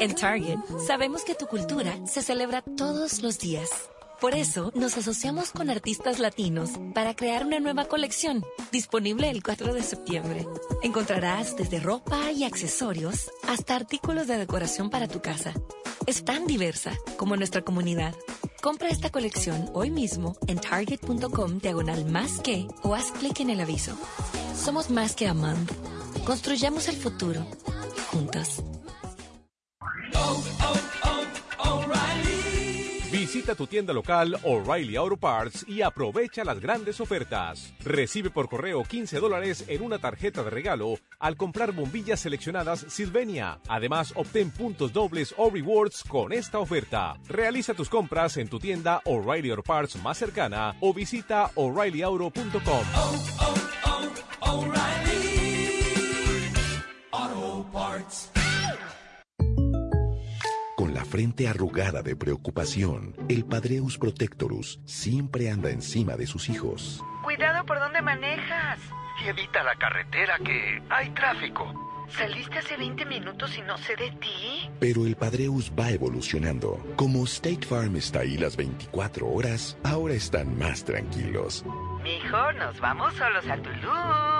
[SPEAKER 5] En Target sabemos que tu cultura se celebra todos los días. Por eso nos asociamos con artistas latinos para crear una nueva colección disponible el 4 de septiembre. Encontrarás desde ropa y accesorios hasta artículos de decoración para tu casa. Es tan diversa como nuestra comunidad. Compra esta colección hoy mismo en target.com diagonal más que o haz clic en el aviso. Somos más que Amand. Construyamos el futuro juntos.
[SPEAKER 30] Visita tu tienda local O'Reilly Auto Parts y aprovecha las grandes ofertas. Recibe por correo 15 dólares en una tarjeta de regalo al comprar bombillas seleccionadas Silvenia. Además, obtén puntos dobles o rewards con esta oferta. Realiza tus compras en tu tienda O'Reilly Auto Parts más cercana o visita o'ReillyAuto.com.
[SPEAKER 31] Con la frente arrugada de preocupación, el Padreus Protectorus siempre anda encima de sus hijos.
[SPEAKER 32] Cuidado por donde manejas.
[SPEAKER 33] Y evita la carretera que hay tráfico.
[SPEAKER 32] Saliste hace 20 minutos y no sé de ti.
[SPEAKER 31] Pero el Padreus va evolucionando. Como State Farm está ahí las 24 horas, ahora están más tranquilos.
[SPEAKER 32] Mijo, nos vamos solos a Tulum.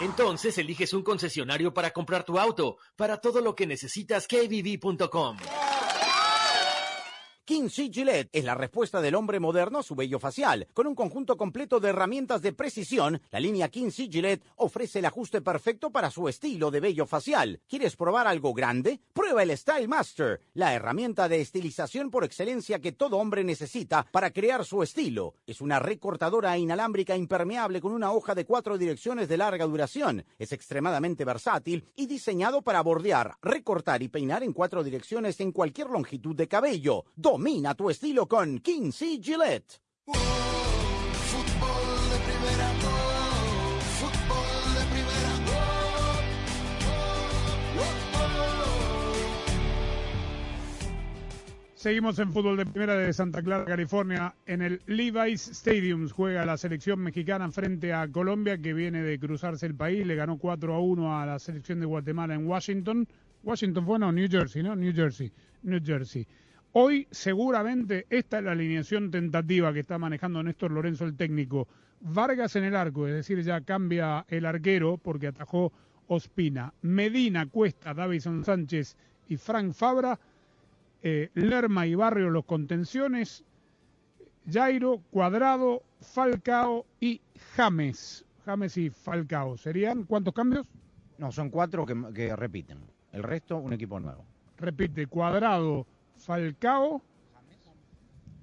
[SPEAKER 17] Entonces eliges un concesionario para comprar tu auto. Para todo lo que necesitas, kbb.com.
[SPEAKER 34] King C Gillette es la respuesta del hombre moderno a su vello facial. Con un conjunto completo de herramientas de precisión, la línea King C Gillette ofrece el ajuste perfecto para su estilo de vello facial. ¿Quieres probar algo grande? Prueba el Style Master, la herramienta de estilización por excelencia que todo hombre necesita para crear su estilo. Es una recortadora inalámbrica impermeable con una hoja de cuatro direcciones de larga duración. Es extremadamente versátil y diseñado para bordear, recortar y peinar en cuatro direcciones en cualquier longitud de cabello. Domina tu estilo con C Gillette.
[SPEAKER 11] Seguimos en fútbol de primera de Santa Clara, California. En el Levi's Stadium juega la selección mexicana frente a Colombia, que viene de cruzarse el país. Le ganó 4 a 1 a la selección de Guatemala en Washington. Washington fue, no, New Jersey, ¿no? New Jersey, New Jersey. Hoy seguramente esta es la alineación tentativa que está manejando Néstor Lorenzo, el técnico. Vargas en el arco, es decir, ya cambia el arquero porque atajó Ospina. Medina, Cuesta, Davison Sánchez y Frank Fabra. Eh, Lerma y Barrio los contenciones. Jairo, Cuadrado, Falcao y James. James y Falcao. ¿Serían cuántos cambios?
[SPEAKER 19] No, son cuatro que, que repiten. El resto, un equipo nuevo.
[SPEAKER 11] Repite, Cuadrado, Falcao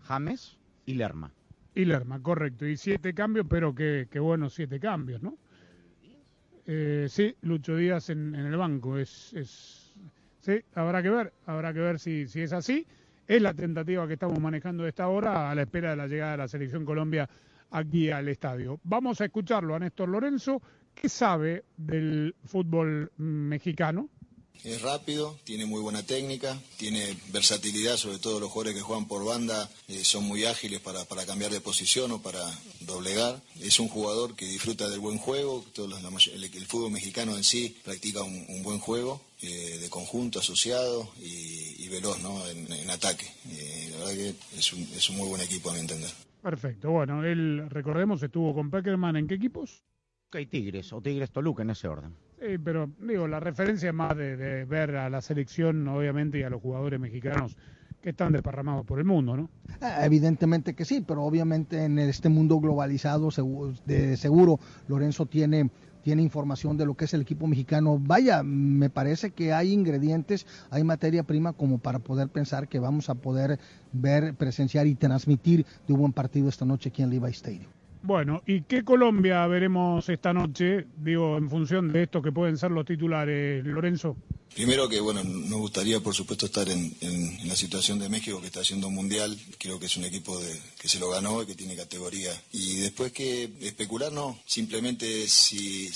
[SPEAKER 19] James y Lerma.
[SPEAKER 11] y Lerma, correcto. Y siete cambios, pero qué, qué buenos siete cambios, ¿no? Eh, sí, Lucho Díaz en, en el banco. Es, es, sí, habrá que ver, habrá que ver si, si es así. Es la tentativa que estamos manejando a esta hora a la espera de la llegada de la Selección Colombia aquí al estadio. Vamos a escucharlo a Néstor Lorenzo, que sabe del fútbol mexicano.
[SPEAKER 35] Es rápido, tiene muy buena técnica, tiene versatilidad, sobre todo los jugadores que juegan por banda eh, son muy ágiles para, para cambiar de posición o para doblegar. Es un jugador que disfruta del buen juego, la may- el, el fútbol mexicano en sí practica un, un buen juego eh, de conjunto, asociado y, y veloz ¿no? en, en ataque. Eh, la verdad que es un, es un muy buen equipo a mi entender.
[SPEAKER 11] Perfecto. Bueno, él, recordemos, estuvo con Peckerman en qué equipos?
[SPEAKER 19] Ok, Tigres o Tigres Toluca en ese orden.
[SPEAKER 11] Sí, pero digo, la referencia más de, ver a la selección, obviamente, y a los jugadores mexicanos que están desparramados por el mundo, ¿no?
[SPEAKER 20] Ah, Evidentemente que sí, pero obviamente en este mundo globalizado, segu- de seguro, Lorenzo tiene, tiene información de lo que es el equipo mexicano. Vaya, me parece que hay ingredientes, hay materia prima como para poder pensar que vamos a poder ver, presenciar y transmitir de un buen partido esta noche aquí en Levi Stadium.
[SPEAKER 11] Bueno, ¿y qué Colombia veremos esta noche? Digo, en función de esto que pueden ser los titulares, Lorenzo.
[SPEAKER 35] Primero que, bueno, nos gustaría, por supuesto, estar en, en- en la situación de México, que está haciendo un mundial. Creo que es un equipo de- que se lo ganó y que tiene categoría. Y después que especular, no. Simplemente si,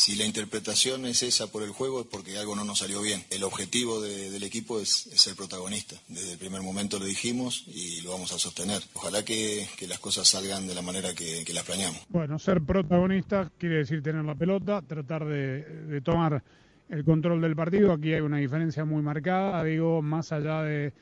[SPEAKER 35] si la interpretación es esa por el juego, es porque algo no nos salió bien. El objetivo de- del equipo es, ser protagonista. Desde el primer momento lo dijimos y lo vamos a sostener. Ojalá que, las cosas salgan de la manera que, que las planeamos.
[SPEAKER 11] Bueno, ser protagonista quiere decir tener la pelota, tratar de, de tomar el control del partido. Aquí hay una diferencia muy marcada, digo, más allá de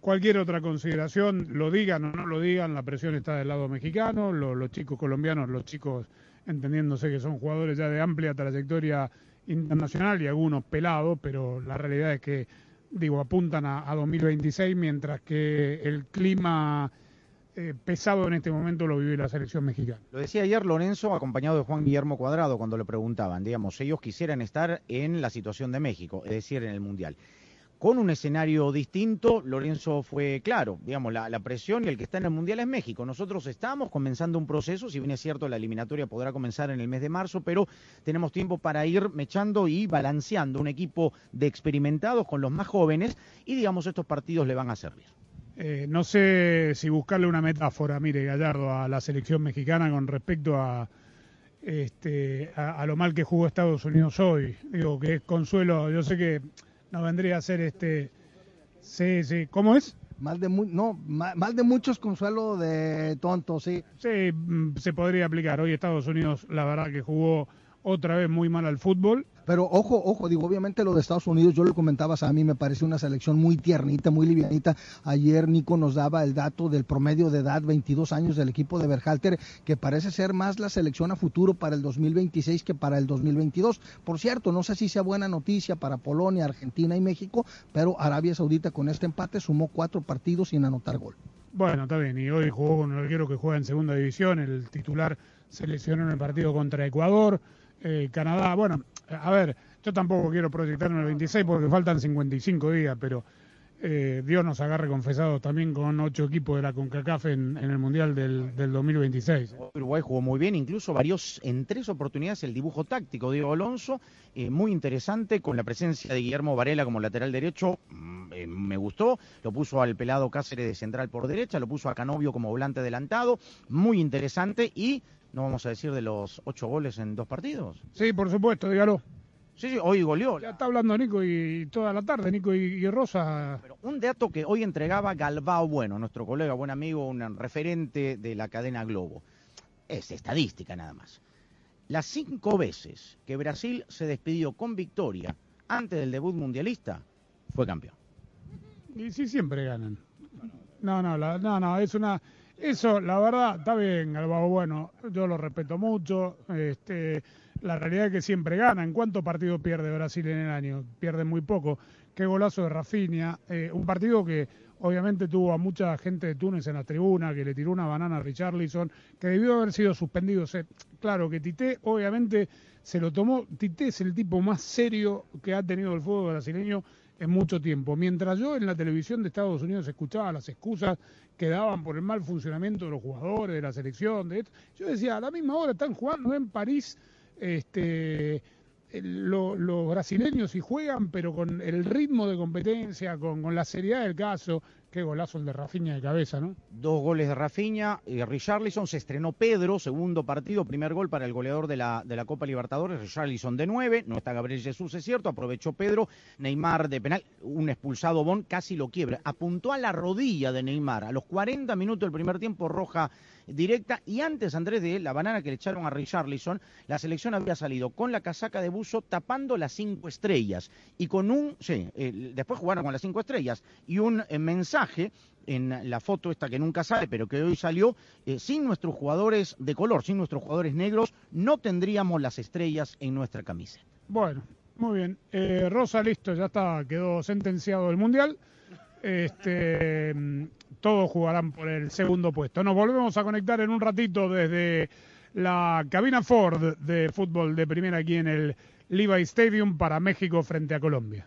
[SPEAKER 11] cualquier otra consideración, lo digan o no lo digan, la presión está del lado mexicano, lo- los chicos colombianos, los chicos entendiéndose que son jugadores ya de amplia trayectoria internacional y algunos pelados, pero la realidad es que, digo, apuntan a, a 2026, mientras que el clima eh, pesado en este momento lo vive la selección mexicana.
[SPEAKER 19] Lo decía ayer Lorenzo, acompañado de Juan Guillermo Cuadrado, cuando le preguntaban, digamos, ellos quisieran estar en la situación de México, es decir, en el Mundial. Con un escenario distinto, Lorenzo fue claro, digamos, la, presión y el que está en el Mundial es México. Nosotros estamos comenzando un proceso, si bien es cierto, la eliminatoria podrá comenzar en el mes de marzo, pero tenemos tiempo para ir mechando y balanceando un equipo de experimentados con los más jóvenes y, digamos, estos partidos le van a servir.
[SPEAKER 11] Eh, no sé si buscarle una metáfora, mire, Gallardo, a la selección mexicana con respecto este, a, a lo mal que jugó Estados Unidos hoy. Digo, que es consuelo, yo sé que no vendría a ser este... Sí, sí, ¿cómo es?
[SPEAKER 20] Mal de, mu- no, ma- mal de muchos consuelo de tontos, sí.
[SPEAKER 11] Sí, mm, se podría aplicar. Hoy Estados Unidos, la verdad que jugó otra vez muy mal al fútbol.
[SPEAKER 20] Pero ojo, ojo, digo, obviamente lo de Estados Unidos, yo lo comentabas a mí, me parece una selección muy tiernita, muy livianita. Ayer Nico nos daba el dato del promedio de edad, 22 años del equipo de Berhalter, que parece ser más la selección a futuro para el 2026 que para el 2022. Por cierto, no sé si sea buena noticia para Polonia, Argentina y México, pero Arabia Saudita con este empate sumó cuatro partidos sin anotar gol.
[SPEAKER 11] Bueno, está bien, y hoy jugó con un arquero que juega en segunda división, el titular seleccionó en el partido contra Ecuador, eh, Canadá, bueno, a ver, yo tampoco quiero proyectarme el 26 porque faltan 55 días, pero eh, Dios nos agarre confesados también con ocho equipos de la CONCACAF en, el Mundial del, 2026.
[SPEAKER 19] Uruguay jugó muy bien, incluso varios en tres oportunidades el dibujo táctico Diego Alonso, eh, muy interesante, con la presencia de Guillermo Varela como lateral derecho, mm, eh, me gustó, lo puso al pelado Cáceres de central por derecha, lo puso a Canovio como volante adelantado, muy interesante y no vamos a decir de los ocho goles en dos partidos.
[SPEAKER 11] Sí, por supuesto, dígalo.
[SPEAKER 19] Sí, sí, hoy goleó.
[SPEAKER 11] Ya está hablando Nico y toda la tarde, Nico y, Rosa.
[SPEAKER 19] Pero un dato que hoy entregaba Galbao Bueno, nuestro colega, buen amigo, un referente de la cadena Globo. Es estadística nada más. Las cinco veces que Brasil se despidió con victoria antes del debut mundialista, fue campeón.
[SPEAKER 11] Y sí, siempre ganan. No, no, no, no, es una... Eso, la verdad, está bien, Galbao Bueno, yo lo respeto mucho. Este la realidad es que siempre gana. ¿En cuántos partidos pierde Brasil en el año? Pierde muy poco. Qué golazo de Rafinha. Eh, un partido que obviamente tuvo a mucha gente de Túnez en la tribuna, que le tiró una banana a Richarlison, que debió haber sido suspendido. claro que Tite obviamente se lo tomó. Tite es el tipo más serio que ha tenido el fútbol brasileño en mucho tiempo. Mientras yo en la televisión de Estados Unidos escuchaba las excusas que daban por el mal funcionamiento de los jugadores, de la selección, de esto, yo decía, a la misma hora están jugando en París este, los brasileños y juegan, pero con el ritmo de competencia, con, la seriedad del caso. Qué golazo el de Rafinha de cabeza, ¿no?
[SPEAKER 19] Dos goles de Rafinha. y Richarlison se estrenó Pedro, segundo partido, primer gol para el goleador de la, de la Copa Libertadores. Richarlison de nueve. No está Gabriel Jesús, es cierto. Aprovechó Pedro. Neymar de penal. Un expulsado Bon casi lo quiebra. Apuntó a la rodilla de Neymar. A los 40 minutos del primer tiempo, roja directa. Y antes, Andrés, de la banana que le echaron a Richarlison, la selección había salido con la casaca de buzo tapando las cinco estrellas. Y con un, sí, eh, después jugaron con las cinco estrellas. Y un eh, mensaje en la foto esta que nunca sale, pero que hoy salió, eh, sin nuestros jugadores de color, sin nuestros jugadores negros, no tendríamos las estrellas en nuestra camisa.
[SPEAKER 11] Bueno, muy bien. Rosa, listo, ya está, quedó sentenciado el Mundial. Este, todos jugarán por el segundo puesto. Nos volvemos a conectar en un ratito desde la cabina Ford de fútbol de primera aquí en el Levi Stadium para México frente a Colombia.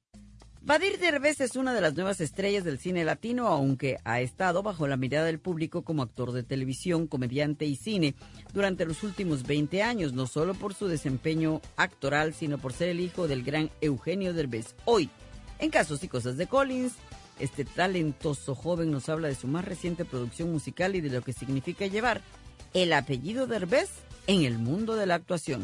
[SPEAKER 24] Badir Derbez es una de las nuevas estrellas del cine latino, aunque ha estado bajo la mirada del público como actor de televisión, comediante y cine durante los últimos 20 años, no solo por su desempeño actoral, sino por ser el hijo del gran Eugenio Derbez. Hoy, en Casos y Cosas de Collins, este talentoso joven nos habla de su más reciente producción musical y de lo que significa llevar el apellido Derbez en el mundo de la actuación.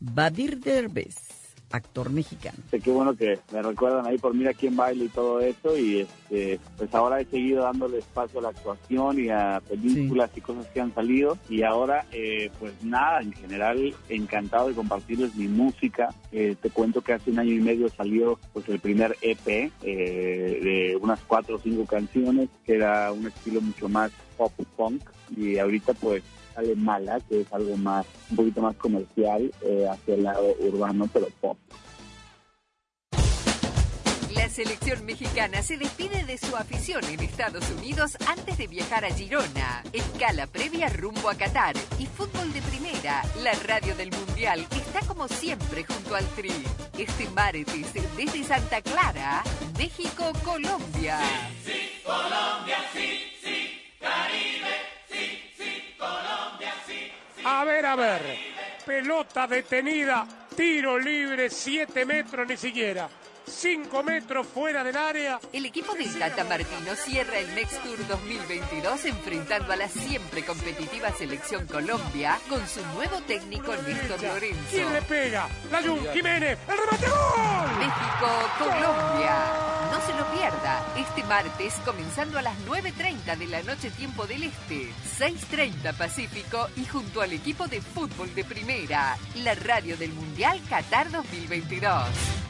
[SPEAKER 24] Badir Derbez, actor mexicano.
[SPEAKER 36] Qué bueno que me recuerdan ahí por Mira quién baila y todo eso y este, pues ahora he seguido dándole espacio a la actuación y a películas y cosas que han salido y ahora eh, pues nada, en general encantado de compartirles mi música. Eh, te cuento que hace un año y medio salió pues el primer EP eh, de unas cuatro o cinco canciones que era un estilo mucho más pop punk y ahorita pues sale Mala, que es algo más, un poquito más comercial, eh, hacia el lado urbano, pero pop.
[SPEAKER 27] La selección mexicana se despide de su afición en Estados Unidos antes de viajar a Girona. Escala previa rumbo a Qatar y fútbol de primera. La radio del Mundial está como siempre junto al Tri. Este martes desde Santa Clara, México, Colombia.
[SPEAKER 37] Colombia, sí, sí, Caribe,
[SPEAKER 11] A ver, a ver. Pelota detenida, tiro libre, 7 metros ni siquiera. 5 metros fuera del área.
[SPEAKER 27] El equipo de Tata Martino cierra el Next Tour 2022 enfrentando a la siempre competitiva selección Colombia con su nuevo técnico Néstor Lorenzo.
[SPEAKER 11] ¿Quién le pega? La Jun Jiménez, el remate gol.
[SPEAKER 27] México, Colombia. No se lo pierda. Este martes, comenzando a las 9.30 de la noche tiempo del Este, 6.30 Pacífico y junto al equipo de fútbol de primera, la radio del Mundial Qatar 2022.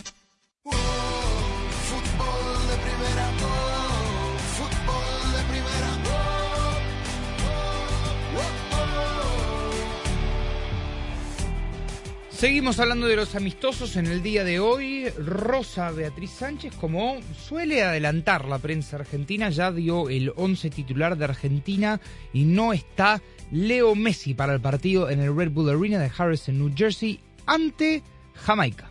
[SPEAKER 1] Seguimos hablando de los amistosos en el día de hoy. Rosa Beatriz Sánchez, como suele adelantar la prensa argentina, ya dio el 11 titular de Argentina y no está Leo Messi para el partido en el Red Bull Arena de Harrison, New Jersey, ante Jamaica.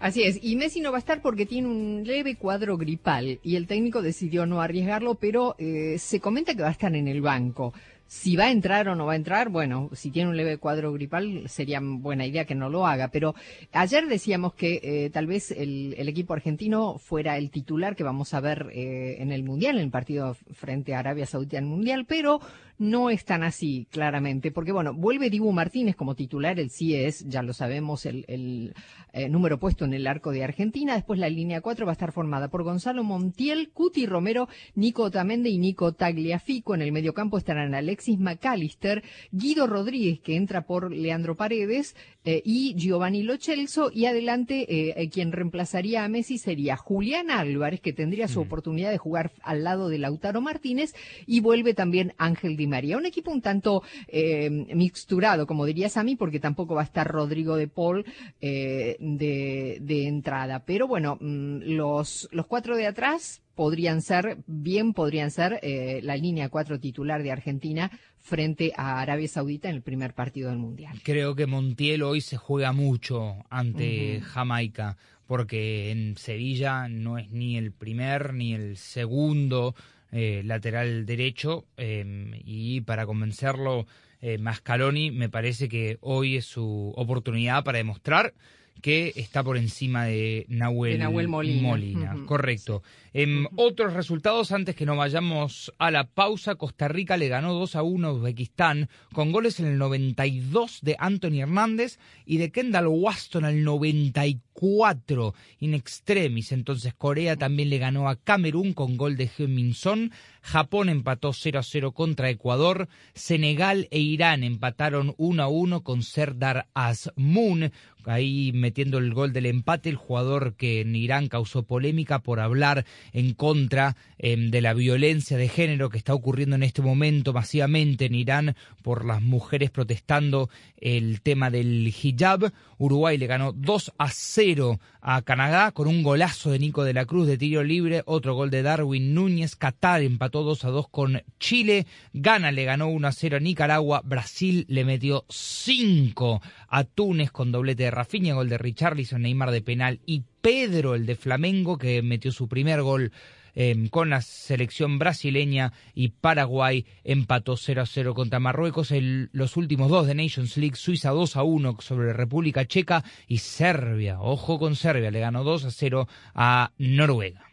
[SPEAKER 2] Así es, y Messi no va a estar porque tiene un leve cuadro gripal y el técnico decidió no arriesgarlo, pero eh, se comenta que va a estar en el banco. Si va a entrar o no va a entrar, bueno, si tiene un leve cuadro gripal sería buena idea que no lo haga. Pero ayer decíamos que eh, tal vez el, el, equipo argentino fuera el titular que vamos a ver eh, en el Mundial, en el partido frente a Arabia Saudita en el Mundial, pero no es tan así, claramente, porque bueno, vuelve Dibu Martínez como titular, el sí es, ya lo sabemos, el, el eh, número puesto en el arco de Argentina. Después la línea 4 va a estar formada por Gonzalo Montiel, Cuti Romero, Nico Otamendi y Nico Tagliafico. En el mediocampo estarán Alexis McAllister, Guido Rodríguez, que entra por Leandro Paredes, eh, y Giovanni Lochelso. Y adelante, eh, quien reemplazaría a Messi sería Julián Álvarez, que tendría su oportunidad de jugar al lado de Lautaro Martínez. Y vuelve también Ángel Di María. Un equipo un tanto eh, mixturado, como dirías a mí, porque tampoco va a estar Rodrigo de Paul eh, de, de, entrada. Pero bueno, mmm, los, los cuatro de atrás podrían ser, bien podrían ser eh, la línea cuatro titular de Argentina frente a Arabia Saudita en el primer partido del Mundial.
[SPEAKER 1] Creo que Montiel hoy se juega mucho ante uh -huh. Jamaica, porque en Sevilla no es ni el primer ni el segundo eh, lateral derecho eh, y para convencerlo eh, Mascaloni me parece que hoy es su oportunidad para demostrar que está por encima de Nahuel,
[SPEAKER 38] De Nahuel Molina.
[SPEAKER 1] Correcto. Em, Otros resultados antes que nos vayamos a la pausa. Costa Rica le ganó 2 a 1 a Uzbekistán con goles en el 92 de Anthony Hernández y de Kendall Waston al 94 in extremis. Entonces Corea también le ganó a Camerún con gol de Heung-min Son. Japón empató 0 a 0 contra Ecuador. Senegal e Irán empataron 1 a 1 con Serdar Azmoun. Ahí metiendo el gol del empate, el jugador que en Irán causó polémica por hablar en contra em, de la violencia de género que está ocurriendo en este momento masivamente en Irán por las mujeres protestando el tema del hijab. Uruguay le ganó 2 a 0 a Canadá con un golazo de Nico de la Cruz de tiro libre, otro gol de Darwin Núñez. Qatar empató 2 a 2 con Chile. Ghana le ganó 1 a 0 a Nicaragua. Brasil le metió 5 a Túnez con doblete de Rafinha, gol de Richarlison, Neymar de penal y Pedro, el de Flamengo, que metió su primer gol eh, con la selección brasileña y Paraguay empató 0 a 0 contra Marruecos. Los últimos dos de Nations League, Suiza 2 a 1 sobre República Checa y Serbia, ojo con Serbia, le ganó 2 a 0 a Noruega.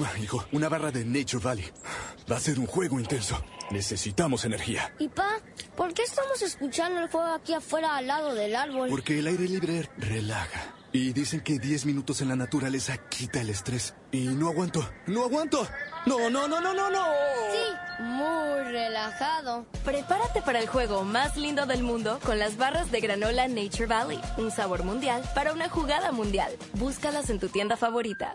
[SPEAKER 39] Toma, hijo, una barra de Nature Valley. Va a ser un juego intenso. Necesitamos energía.
[SPEAKER 40] Y pa, ¿por qué estamos escuchando el fuego aquí afuera al lado del árbol?
[SPEAKER 39] Porque el aire libre relaja. Y dicen que 10 minutos en la naturaleza quita el estrés. Y no aguanto, no aguanto. No, no, no, no, no, no.
[SPEAKER 40] Sí, muy relajado.
[SPEAKER 41] Prepárate para el juego más lindo del mundo con las barras de granola Nature Valley. Un sabor mundial para una jugada mundial. Búscalas en tu tienda favorita.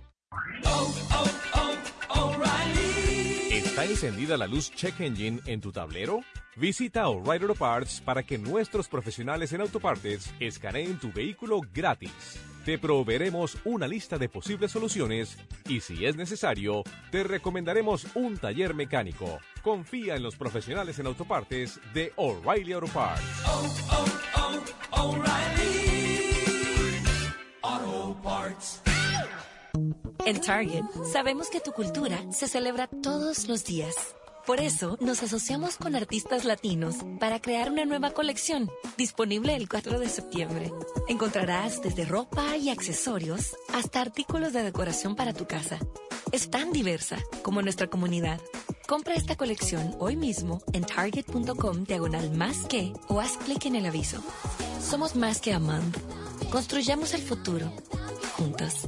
[SPEAKER 30] ¿Está encendida la luz Check Engine en tu tablero? Visita O'Reilly Auto Parts para que nuestros profesionales en autopartes escaneen tu vehículo gratis. Te proveeremos una lista de posibles soluciones y si es necesario, te recomendaremos un taller mecánico. Confía en los profesionales en autopartes de O'Reilly Auto Parts.
[SPEAKER 42] Auto Parts.
[SPEAKER 5] En Target sabemos que tu cultura se celebra todos los días. Por eso nos asociamos con artistas latinos para crear una nueva colección, disponible el 4 de septiembre. Encontrarás desde ropa y accesorios hasta artículos de decoración para tu casa. Es tan diversa como nuestra comunidad. Compra esta colección hoy mismo en target.com diagonal más que o haz clic en el aviso. Somos más que a month. Construyamos el futuro juntos.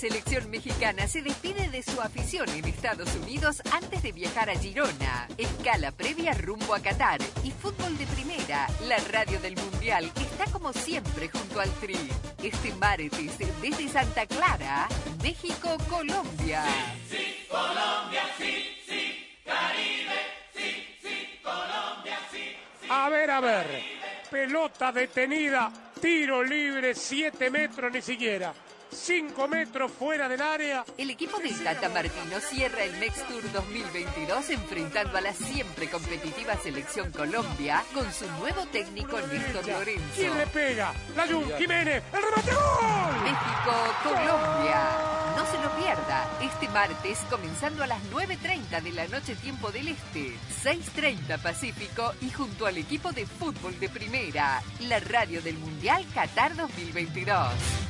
[SPEAKER 2] Selección mexicana se despide de su afición en Estados Unidos antes de viajar a Girona. Escala previa rumbo a Qatar y fútbol de primera, la radio del Mundial, está como siempre junto al Tri. Este martes desde Santa Clara, México, Colombia.
[SPEAKER 42] Colombia, sí, sí. Caribe, sí, sí. Colombia, sí, sí.
[SPEAKER 27] A ver, a ver. Pelota detenida, tiro libre, 7 metros ni siquiera. 5 metros fuera del área.
[SPEAKER 2] El equipo del Tata Martino cierra el Next Tour 2022 enfrentando a la siempre competitiva selección Colombia con su nuevo técnico Néstor Lorenzo.
[SPEAKER 27] ¿Quién le pega? La Jun Jiménez, el remate gol.
[SPEAKER 2] México, Colombia. No se lo pierda. Este martes, comenzando a las 9.30 de la noche tiempo del Este, 6.30 Pacífico y junto al equipo de fútbol de primera, la radio del Mundial Qatar 2022.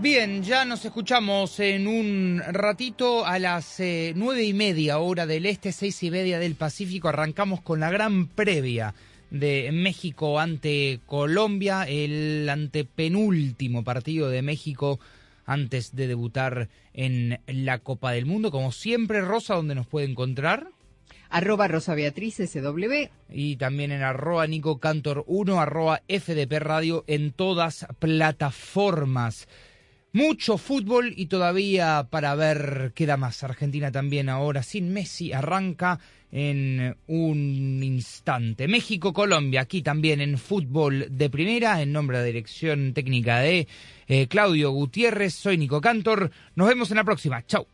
[SPEAKER 1] Bien, ya nos escuchamos en un ratito a las eh, nueve y media hora del este, seis y media del Pacífico. Arrancamos con la gran previa de México ante Colombia, el antepenúltimo partido de México antes de debutar en la Copa del Mundo. Como siempre, Rosa, ¿dónde nos puede encontrar?
[SPEAKER 43] Arroba Rosa Beatriz SW.
[SPEAKER 1] Y también en arroba Nico Cantor 1, arroba FDP Radio en todas plataformas. Mucho fútbol y todavía para ver queda más. Argentina también ahora sin Messi arranca en un instante. México-Colombia, aquí también en fútbol de primera, en nombre de la dirección técnica de eh, Claudio Gutiérrez. Soy Nico Cantor. Nos vemos en la próxima. Chau.